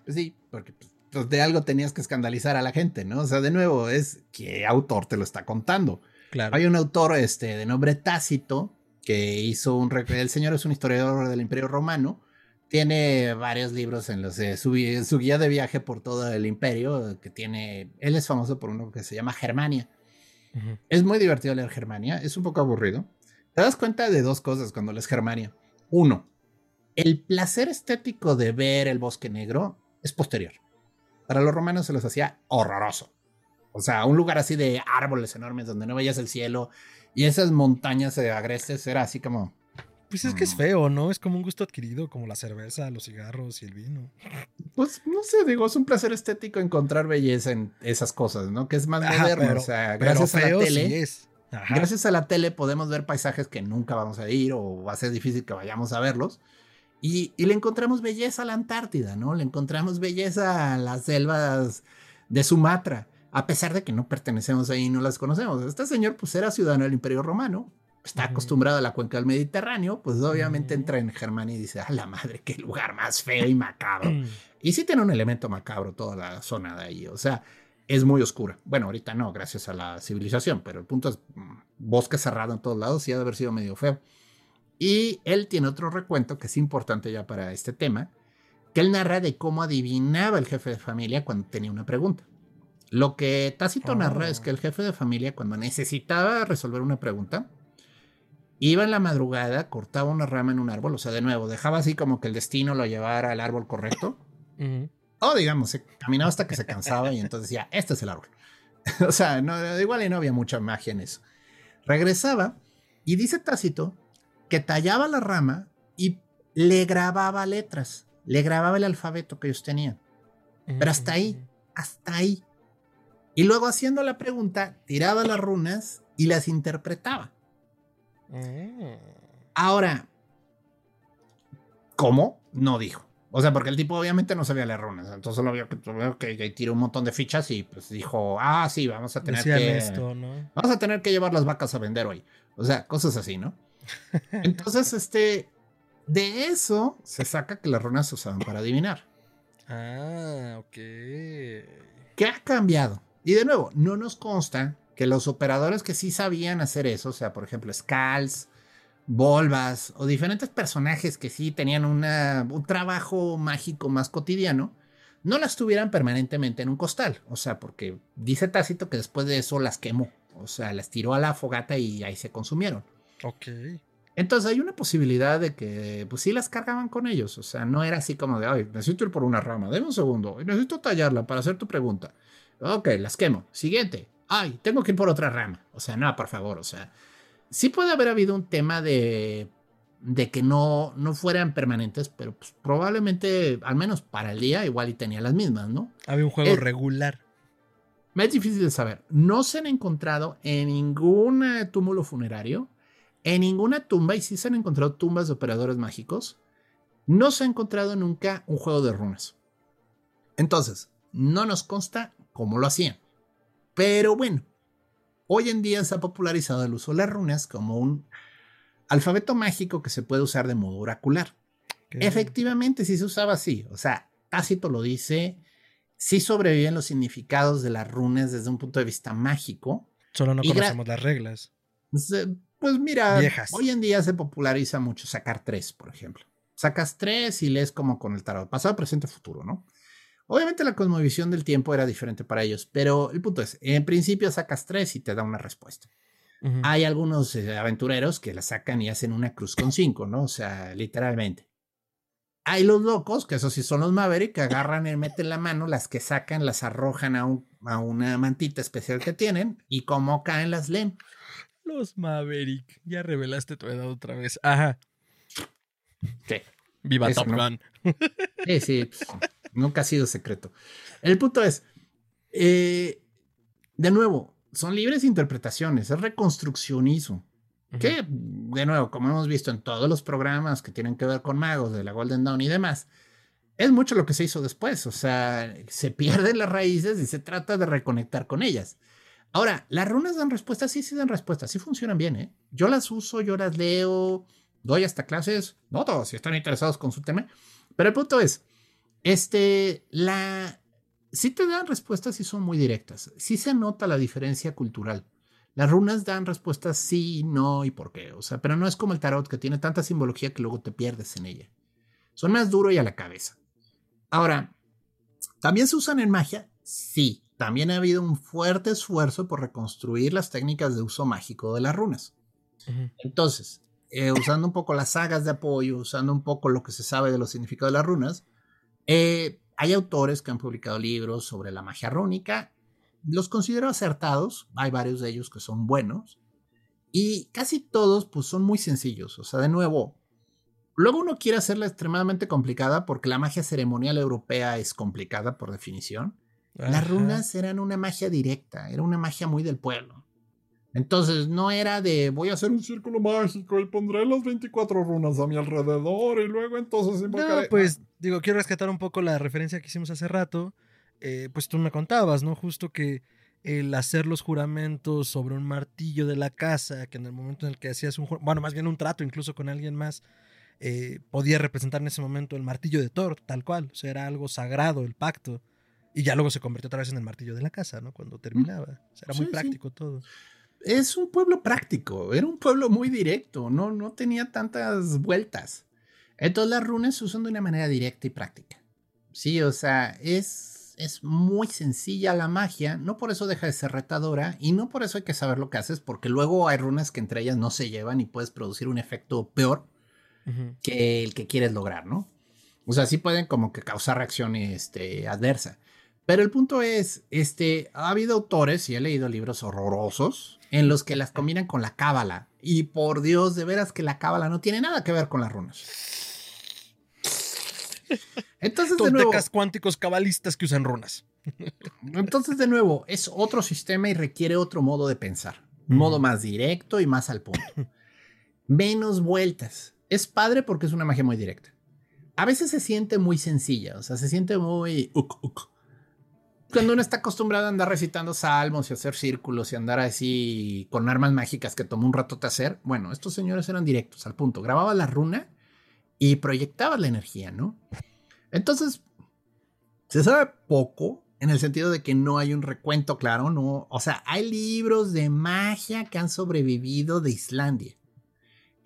Sí, porque pues, de algo tenías que escandalizar a la gente, ¿no? O sea, de nuevo, es qué autor te lo está contando. Claro. Hay un autor este, de nombre Tácito que hizo un. El señor es un historiador del Imperio Romano. Tiene varios libros en los de su, su guía de viaje por todo el imperio, que tiene. Él es famoso por uno que se llama Germania es muy divertido leer Germania, es un poco aburrido. Te das cuenta de dos cosas cuando lees Germania. Uno, el placer estético de ver el bosque negro es posterior. Para los romanos se los hacía horroroso. O sea, un lugar así de árboles enormes donde no veías el cielo y esas montañas de agrestes era así como pues es que es mm. feo, ¿no? Es como un gusto adquirido, como la cerveza, los cigarros y el vino. Pues no sé, digo, es un placer estético encontrar belleza en esas cosas, ¿no? Que es más moderno. o sea, gracias a la tele. Gracias a la tele podemos ver paisajes que nunca vamos a ir o va a ser difícil que vayamos a verlos. Y, y le encontramos belleza a la Antártida, ¿no? Le encontramos belleza a las selvas de Sumatra, a pesar de que no pertenecemos ahí y no las conocemos. Este señor, pues, era ciudadano del Imperio Romano, está acostumbrado a la cuenca del Mediterráneo, pues obviamente entra en Germania y dice, a la madre, qué lugar más feo y macabro. y sí tiene un elemento macabro toda la zona de ahí, o sea, es muy oscura. Bueno, ahorita no, gracias a la civilización, pero el punto es mm, bosque cerrado en todos lados y ha de haber sido medio feo. Y él tiene otro recuento que es importante ya para este tema, que él narra de cómo adivinaba el jefe de familia cuando tenía una pregunta. Lo que Tácito narra es oh. que el jefe de familia cuando necesitaba resolver una pregunta, Iba en la madrugada, cortaba una rama en un árbol, o sea, de nuevo, dejaba así como que el destino lo llevara al árbol correcto. O digamos, se caminaba hasta que se cansaba y entonces decía, este es el árbol. o sea, no, igual y no había mucha magia en eso. Regresaba y dice Tácito que tallaba la rama y le grababa letras, le grababa el alfabeto que ellos tenían. Pero hasta ahí, hasta ahí. Y luego haciendo la pregunta, tiraba las runas y las interpretaba. Mm. Ahora, ¿cómo? No dijo. O sea, porque el tipo obviamente no sabía leer runas. Entonces solo vio que, que, tiró un montón de fichas y pues dijo, ah, sí, vamos a tener que. Vamos a tener que llevar las vacas a vender hoy. O sea, cosas así, ¿no? Entonces, este. De eso se saca que las runas se usaban para adivinar. Ah, ok. ¿Qué ha cambiado? Y de nuevo, no nos consta que los operadores que sí sabían hacer eso, o sea, por ejemplo, Skulls, Volvas o diferentes personajes que sí tenían una, un trabajo mágico más cotidiano, no las tuvieran permanentemente en un costal. O sea, porque dice Tácito que después de eso las quemó. O sea, las tiró a la fogata y ahí se consumieron. Ok. Entonces hay una posibilidad de que, pues sí las cargaban con ellos. O sea, no era así como de, ay, necesito ir por una rama, deme un segundo, necesito tallarla para hacer tu pregunta. Ok, las quemo. Siguiente ay, tengo que ir por otra rama. O sea, no, por favor, o sea, sí puede haber habido un tema de, de que no, no fueran permanentes, pero pues, probablemente, al menos para el día, igual y tenía las mismas, ¿no? Había un juego regular. Me es difícil de saber. No se han encontrado en ningún eh, túmulo funerario, en ninguna tumba, y sí se han encontrado tumbas de operadores mágicos, no se ha encontrado nunca un juego de runas. Entonces, no nos consta cómo lo hacían. Pero bueno, hoy en día se ha popularizado el uso de las runas como un alfabeto mágico que se puede usar de modo oracular. Efectivamente, sí se usaba así. O sea, Tácito lo dice, sí sobreviven los significados de las runas desde un punto de vista mágico. Solo no conocemos las reglas. Pues, mira, hoy en día se populariza mucho sacar tres, por ejemplo. Sacas tres y lees como con el tarot, pasado, presente, futuro, ¿no? Obviamente la cosmovisión del tiempo era diferente para ellos, pero el punto es, en principio sacas tres y te da una respuesta. Hay algunos eh, aventureros que la sacan y hacen una cruz con cinco, ¿no? O sea, literalmente. Hay los locos, que esos sí son los Maverick, que agarran y meten la mano, las que sacan las arrojan a, a una mantita especial que tienen y como caen las leen. Los Maverick, ya revelaste tu edad otra vez. Ajá. Sí. Viva Top Gun. Sí, sí, pues, nunca ha sido secreto. El punto es, eh, de nuevo, son libres interpretaciones, es reconstruccionismo. Que, de nuevo, como hemos visto en todos los programas que tienen que ver con magos de la Golden Dawn y demás, es mucho lo que se hizo después. O sea, se pierden las raíces y se trata de reconectar con ellas. Ahora, las runas dan respuestas, sí, sí dan respuestas, sí funcionan bien, ¿eh? Yo las uso, yo las leo, doy hasta clases, no todos, si están interesados con su tema, pero el punto es, este, la, sí te dan respuestas y son muy directas, sí se nota la diferencia cultural. Las runas dan respuestas sí, no y por qué, o sea, pero no es como el tarot que tiene tanta simbología que luego te pierdes en ella. Son más duro y a la cabeza. Ahora, ¿también se usan en magia? Sí, también ha habido un fuerte esfuerzo por reconstruir las técnicas de uso mágico de las runas. Entonces, eh, usando un poco las sagas de apoyo, usando un poco lo que se sabe de los significados de las runas, eh, hay autores que han publicado libros sobre la magia rúnica. Los considero acertados, hay varios de ellos que son buenos, y casi todos pues son muy sencillos. O sea, de nuevo, luego uno quiere hacerla extremadamente complicada porque la magia ceremonial europea es complicada por definición. Las runas eran una magia directa, era una magia muy del pueblo. Entonces no era de voy a hacer un círculo mágico y pondré las 24 runas a mi alrededor y luego entonces invocaré. No, pues digo, quiero rescatar un poco la referencia que hicimos hace rato. Eh, pues tú me contabas, ¿no? Justo que el hacer los juramentos sobre un martillo de la casa, que en el momento en el que hacías un, bueno, más bien un trato incluso con alguien más, eh, podía representar en ese momento el martillo de Thor, tal cual. O sea, era algo sagrado, el pacto. Y ya luego se convirtió otra vez en el martillo de la casa, ¿no? Cuando terminaba. O sea, era muy práctico todo es un pueblo práctico, era un pueblo muy directo, no, no tenía tantas vueltas. Entonces las runas se usan de una manera directa y práctica. Sí, o sea, es, es muy sencilla la magia, no por eso deja de ser retadora y no por eso hay que saber lo que haces, porque luego hay runas que entre ellas no se llevan y puedes producir un efecto peor que el que quieres lograr, ¿no? O sea, sí pueden como que causar reacción este, adversa. Pero el punto es, este, ha habido autores, y he leído libros horrorosos, en los que las combinan con la cábala. Y por Dios, de veras que la cábala no tiene nada que ver con las runas. Entonces, de nuevo, cuánticos cabalistas que usan runas. Entonces, de nuevo, es otro sistema y requiere otro modo de pensar. Un modo más directo y más al punto. Menos vueltas. Es padre porque es una magia muy directa. A veces se siente muy sencilla, o sea, se siente muy cuando uno está acostumbrado a andar recitando salmos y hacer círculos y andar así con armas mágicas que tomó un rato de hacer, bueno, estos señores eran directos al punto. Grababa la runa y proyectaba la energía, ¿no? Entonces, se sabe poco en el sentido de que no hay un recuento claro, ¿no? O sea, hay libros de magia que han sobrevivido de Islandia.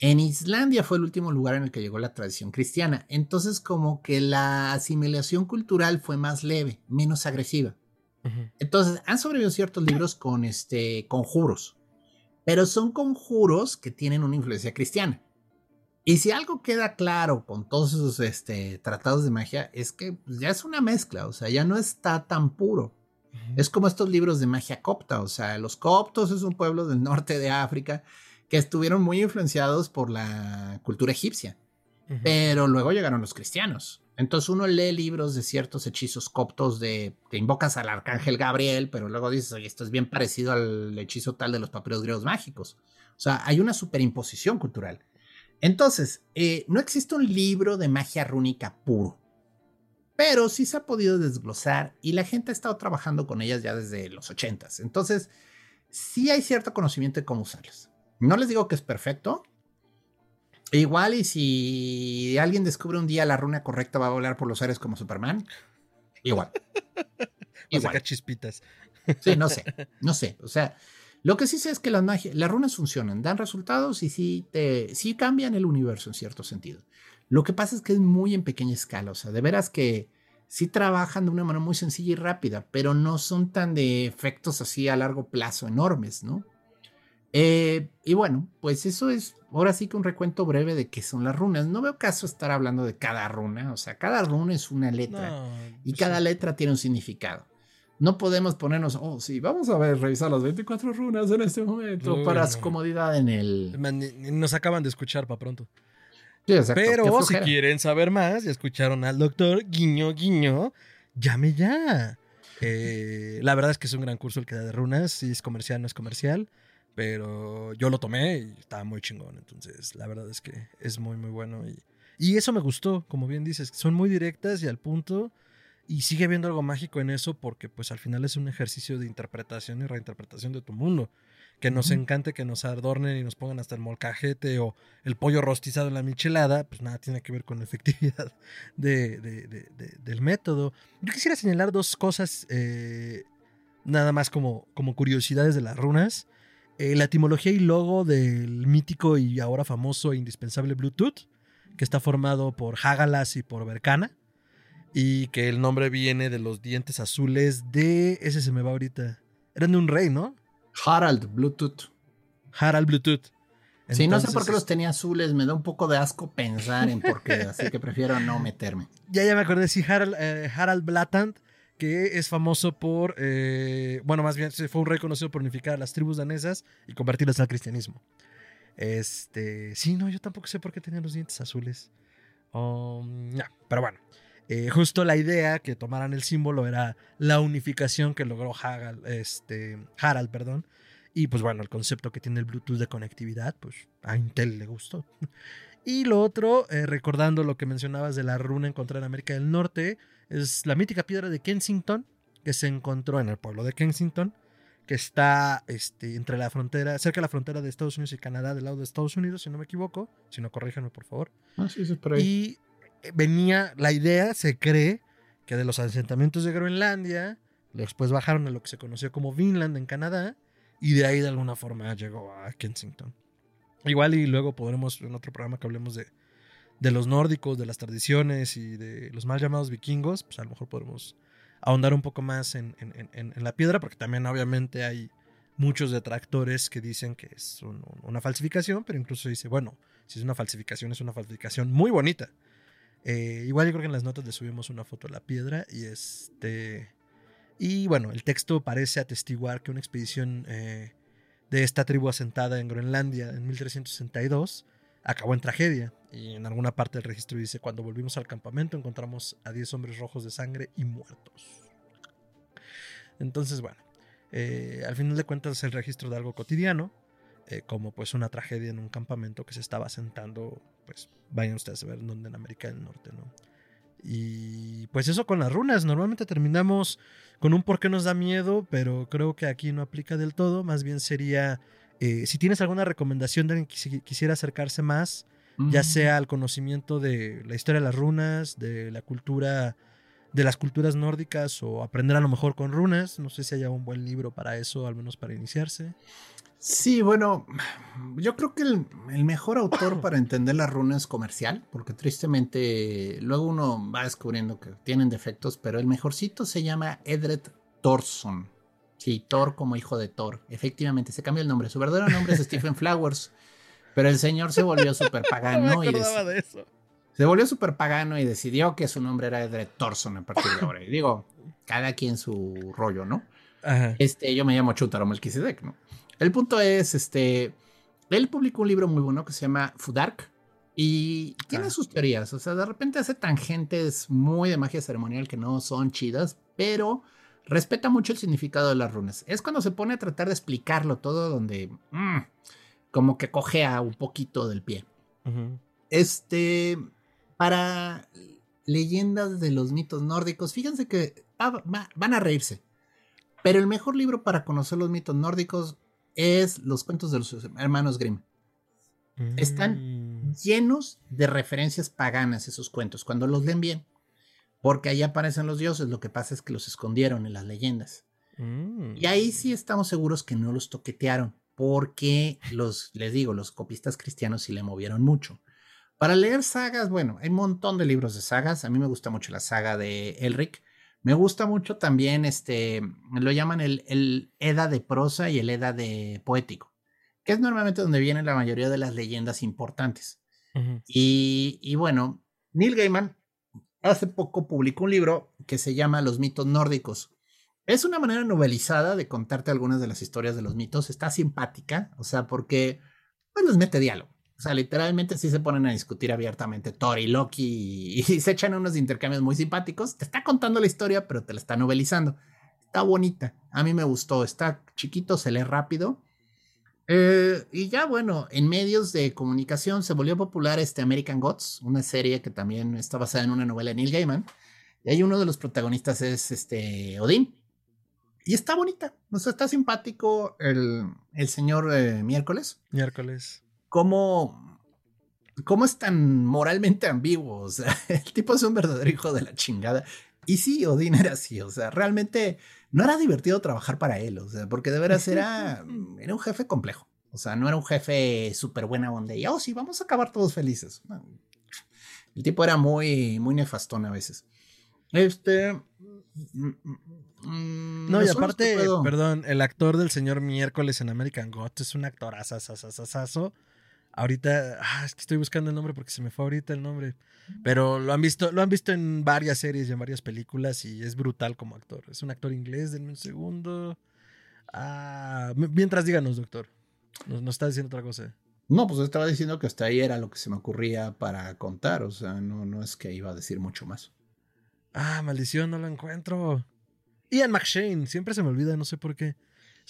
En Islandia fue el último lugar en el que llegó la tradición cristiana, entonces como que la asimilación cultural fue más leve, menos agresiva. Entonces han sobrevivido ciertos libros con este conjuros, pero son conjuros que tienen una influencia cristiana. Y si algo queda claro con todos esos este, tratados de magia es que pues, ya es una mezcla, o sea, ya no está tan puro. Es como estos libros de magia copta, o sea, los coptos es un pueblo del norte de África que estuvieron muy influenciados por la cultura egipcia. Pero luego llegaron los cristianos. Entonces uno lee libros de ciertos hechizos coptos de que invocas al arcángel Gabriel, pero luego dices, oye, esto es bien parecido al hechizo tal de los papiros griegos mágicos. O sea, hay una superimposición cultural. Entonces, eh, no existe un libro de magia rúnica puro, pero sí se ha podido desglosar y la gente ha estado trabajando con ellas ya desde los 80 Entonces, sí hay cierto conocimiento de cómo usarlas. No les digo que es perfecto. Igual y si alguien descubre un día la runa correcta va a volar por los aires como Superman. Igual. Igual. chispitas. Sí, no sé, no sé. O sea, lo que sí sé es que las, las runas funcionan, dan resultados y sí, te, sí cambian el universo en cierto sentido. Lo que pasa es que es muy en pequeña escala, o sea, de veras que sí trabajan de una manera muy sencilla y rápida, pero no son tan de efectos así a largo plazo enormes, ¿no? Eh, y bueno, pues eso es ahora sí que un recuento breve de qué son las runas. No veo caso estar hablando de cada runa, o sea, cada runa es una letra y pues cada letra tiene un significado. No podemos ponernos, oh, sí, vamos a ver, revisar las 24 runas en este momento para su comodidad en el. Nos acaban de escuchar para pronto. Pero si quieren saber más, ya escucharon al doctor Guiño Guiño, llame ya. Eh, la verdad es que es un gran curso el que da de runas. Si es comercial, no es comercial. Pero yo lo tomé y estaba muy chingón. Entonces, la verdad es que es muy, muy bueno. Y, y eso me gustó, como bien dices. Son muy directas y al punto. Y sigue habiendo algo mágico en eso porque pues al final es un ejercicio de interpretación y reinterpretación de tu mundo que nos encante que nos adornen y nos pongan hasta el molcajete o el pollo rostizado en la michelada, pues nada tiene que ver con la efectividad de, del método. Yo quisiera señalar dos cosas, eh, nada más como, como curiosidades de las runas. Eh, la etimología y logo del mítico y ahora famoso e indispensable Bluetooth, que está formado por Hagalas y por Berkana, y que el nombre viene de los dientes azules de... Ese se me va ahorita. Eran de un rey, ¿no? Harald Bluetooth. Harald Bluetooth. sí, no sé por qué los tenía azules, me da un poco de asco pensar en por qué, así que prefiero no meterme. Ya, ya me acordé, sí, Harald, eh, Harald Blatant, que es famoso por, eh, bueno, más bien fue un rey conocido por unificar a las tribus danesas y convertirlas al cristianismo. Este, sí, no, yo tampoco sé por qué tenían los dientes azules. Um, pero bueno, eh, justo la idea que tomaran el símbolo era la unificación que logró Harald, este, Harald, perdón. Y pues bueno, el concepto que tiene el Bluetooth de conectividad, pues a Intel le gustó. Y lo otro, eh, recordando lo que mencionabas de la runa encontrada en América del Norte, es la mítica piedra de Kensington, que se encontró en el pueblo de Kensington, que está este, entre la frontera, cerca de la frontera de Estados Unidos y Canadá, del lado de Estados Unidos, si no me equivoco. Si no, corríjanme, por favor. Ah, sí, sí, por ahí. Y venía la idea, se cree, que de los asentamientos de Groenlandia, después bajaron a lo que se conoció como Vinland en Canadá, y de ahí de alguna forma llegó a Kensington. Igual y luego podremos en otro programa que hablemos de, de los nórdicos, de las tradiciones y de los mal llamados vikingos, pues a lo mejor podemos ahondar un poco más en, la piedra, porque también obviamente hay muchos detractores que dicen que es una falsificación, pero incluso dice, bueno, si es una falsificación, es una falsificación muy bonita. Eh, igual yo creo que en las notas le subimos una foto a la piedra y este... Y bueno, el texto parece atestiguar que una expedición eh, de esta tribu asentada en Groenlandia en 1362 acabó en tragedia. Y en alguna parte del registro dice, cuando volvimos al campamento encontramos a 10 hombres rojos de sangre y muertos. Entonces, bueno, eh, al final de cuentas es el registro de algo cotidiano, como pues una tragedia en un campamento que se estaba asentando pues vayan ustedes a ver dónde en América del Norte, ¿no? Y pues eso con las runas, normalmente terminamos con un por qué nos da miedo, pero creo que aquí no aplica del todo, más bien sería, eh, si tienes alguna recomendación de alguien que quisiera acercarse más, ya mm. sea al conocimiento de la historia de las runas, de la cultura, de las culturas nórdicas o aprender a lo mejor con runas, no sé si haya un buen libro para eso, al menos para iniciarse. Sí, bueno, yo creo que el, mejor autor para entender las runas es comercial, porque tristemente luego uno va descubriendo que tienen defectos, pero el mejorcito se llama Edred Thorson. Sí, Thor como hijo de Thor. Efectivamente, se cambió el nombre. Su verdadero nombre es Stephen Flowers, pero el señor se volvió súper pagano. No me y de eso. Se volvió súper pagano y decidió que su nombre era Edred Thorson a partir de ahora. Y digo, cada quien su rollo, ¿no? Este, yo me llamo Chutaro Melquisedec, ¿no? El punto es, este, él publicó un libro muy bueno que se llama Fudark y tiene ah. sus teorías. O sea, de repente hace tangentes muy de magia ceremonial que no son chidas, pero respeta mucho el significado de las runas. Es cuando se pone a tratar de explicarlo todo donde mm, como que cojea un poquito del pie. Este, para leyendas de los mitos nórdicos, fíjense que van a reírse. Pero el mejor libro para conocer los mitos nórdicos es Los cuentos de los hermanos Grimm. Están mm. llenos de referencias paganas esos cuentos, cuando los leen bien. Porque ahí aparecen los dioses, lo que pasa es que los escondieron en las leyendas. Mm. Y ahí sí estamos seguros que no los toquetearon, porque los, les digo, los copistas cristianos sí le movieron mucho. Para leer sagas, bueno, hay un montón de libros de sagas. A mí me gusta mucho la saga de Elric. Me gusta mucho también, este, lo llaman el, el Eda de prosa y el Eda de poético, que es normalmente donde vienen la mayoría de las leyendas importantes. y, y, bueno, Neil Gaiman hace poco publicó un libro que se llama Los mitos nórdicos. Es una manera novelizada de contarte algunas de las historias de los mitos. Está simpática, o sea, porque pues les mete diálogo. O sea, literalmente sí se ponen a discutir abiertamente Thor y Loki y, se echan unos intercambios muy simpáticos. Te está contando la historia, pero te la está novelizando. Está bonita. A mí me gustó. Está chiquito, se lee rápido. Eh, y ya bueno, en medios de comunicación se volvió popular este American Gods, una serie que también está basada en una novela de Neil Gaiman. Y ahí uno de los protagonistas es este Odín. Y está bonita, o sea, está simpático el, el señor eh, Miércoles. Miércoles cómo, cómo es tan moralmente ambiguo. O sea, el tipo es un verdadero hijo de la chingada. Y sí, Odín era así. O sea, realmente no era divertido trabajar para él. O sea, porque de veras era, era un jefe complejo. O sea, no era un jefe súper buena onda y, oh, sí, vamos a acabar todos felices. El tipo era muy, muy nefastón a veces. Este. Mm, no, y aparte, perdón, el actor del señor Miércoles en American Gods es un actor asasasasasaso. Ahorita, ah, es que estoy buscando el nombre porque se me fue ahorita el nombre. Pero lo han visto, lo han visto en varias series y en varias películas y es brutal como actor. Es un actor inglés, denme un segundo. Ah, mientras díganos, doctor. Nos, nos, está diciendo otra cosa. No, pues estaba diciendo que hasta ahí era lo que se me ocurría para contar. O sea, no, no es que iba a decir mucho más. Ah, maldición, no lo encuentro. Ian McShane, siempre se me olvida, no sé por qué.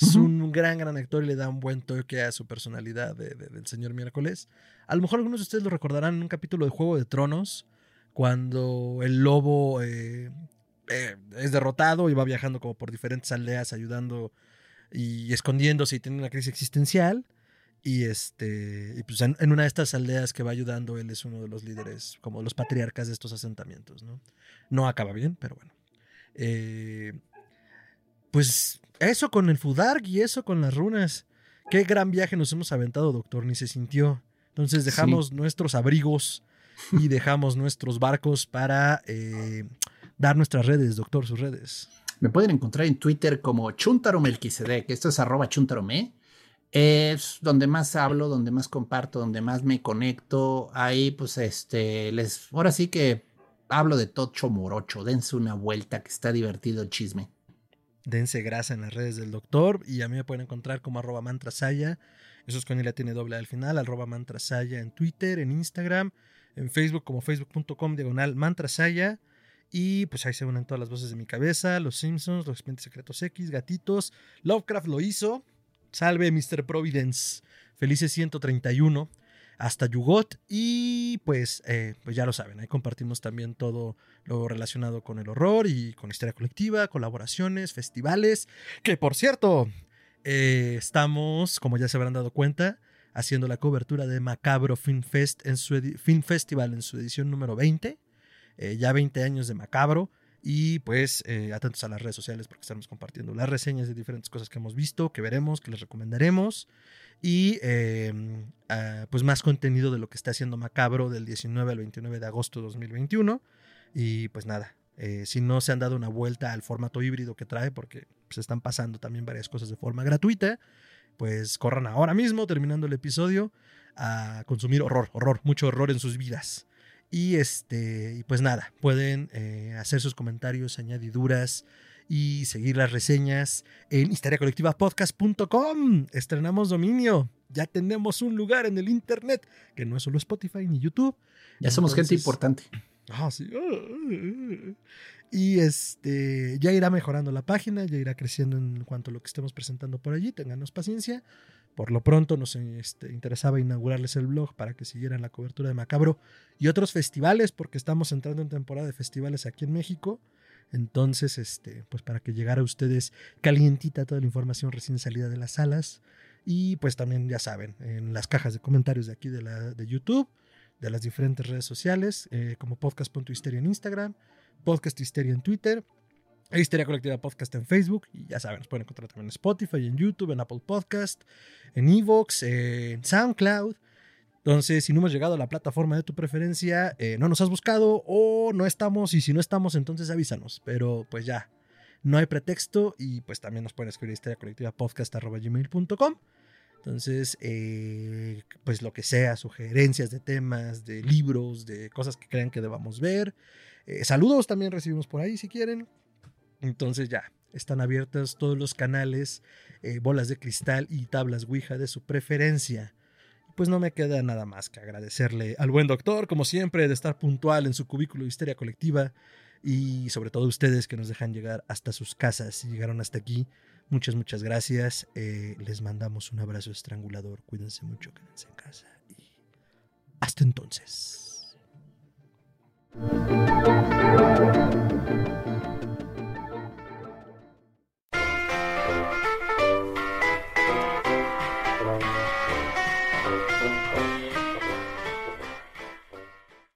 Es un gran, gran actor y le da un buen toque a su personalidad del señor miércoles. A lo mejor algunos de ustedes lo recordarán en un capítulo de Juego de Tronos, cuando el lobo eh, eh, es derrotado y va viajando como por diferentes aldeas ayudando y escondiéndose y tiene una crisis existencial. Y este, y pues en, una de estas aldeas que va ayudando, él es uno de los líderes, como los patriarcas de estos asentamientos, ¿no? No acaba bien, pero bueno. Eh, pues eso con el Fudark y eso con las runas. Qué gran viaje nos hemos aventado, doctor, ni se sintió. Entonces dejamos nuestros abrigos y dejamos nuestros barcos para eh, dar nuestras redes, doctor, sus redes. Me pueden encontrar en Twitter como Chuntaro que esto es arroba chuntarome. Es donde más hablo, donde más comparto, donde más me conecto. Ahí, pues, este, les, ahora sí que hablo de Tocho Morocho. Dense una vuelta, que está divertido el chisme dense grasa en las redes del doctor y a mí me pueden encontrar como arroba mantrasaya. Eso es con la tiene doble al final, arroba mantrasaya en Twitter, en Instagram, en Facebook como facebook.com diagonal mantrasaya. Y pues ahí se unen todas las voces de mi cabeza, Los Simpsons, Los Expedientes Secretos X, Gatitos, Lovecraft lo hizo, Salve Mr. Providence, Felices 131 hasta Yugot. Y pues, eh, pues ya lo saben, ahí compartimos también todo lo relacionado con el horror y con historia colectiva, colaboraciones, festivales. Que por cierto, eh, estamos, como ya se habrán dado cuenta, haciendo la cobertura de Macabro Film, Fest en su Film Festival en su edición número 20. Eh, ya 20 años de Macabro. Y pues atentos a las redes sociales porque estamos compartiendo las reseñas de diferentes cosas que hemos visto, que veremos, que les recomendaremos y em, ah, pues más contenido de lo que está haciendo Macabro del 19 al 29 de agosto de 2021. Y pues nada, eh, si no se han dado una vuelta al formato híbrido que trae, porque se pues, están pasando también varias cosas de forma gratuita, pues corran ahora mismo, terminando el episodio, a consumir horror, horror, mucho horror en sus vidas. Y este, pues nada, pueden eh, hacer sus comentarios, añadiduras, y seguir las reseñas en historiacolectivapodcast.com. Estrenamos dominio. Ya tenemos un lugar en el internet que no es solo Spotify ni YouTube. Ya somos gente importante. Ah, sí. Y este ya irá mejorando la página, ya irá creciendo en cuanto a lo que estemos presentando por allí. Ténganos paciencia. Por lo pronto nos este, interesaba inaugurarles el blog para que siguieran la cobertura de Macabro y otros festivales, porque estamos entrando en temporada de festivales aquí en México. Entonces, este, pues para que llegara a ustedes calientita toda la información recién salida de las salas. Y pues también, ya saben, en las cajas de comentarios de aquí de, la, de YouTube, de las diferentes redes sociales, eh, como podcast.histeria en Instagram, Podcast Histeria en Twitter, Histeria Colectiva Podcast en Facebook. Y ya saben, nos pueden encontrar también en Spotify, en YouTube, en Apple Podcast, en Evox, en SoundCloud. Entonces, si no hemos llegado a la plataforma de tu preferencia, eh, no nos has buscado o no estamos. Y si no estamos, entonces avísanos. Pero pues ya, no hay pretexto. Y pues también nos pueden escribir historia colectiva podcast.gmail.com. Entonces, eh, pues lo que sea, sugerencias de temas, de libros, de cosas que crean que debamos ver. Eh, saludos también recibimos por ahí si quieren. Entonces ya, están abiertos todos los canales, bolas de cristal y tablas Ouija de su preferencia pues no me queda nada más que agradecerle al buen doctor, como siempre, de estar puntual en su cubículo de histeria colectiva y sobre todo ustedes que nos dejan llegar hasta sus casas y llegaron hasta aquí. Muchas, muchas gracias. Eh, les mandamos un abrazo estrangulador. Cuídense mucho, quédense en casa y hasta entonces.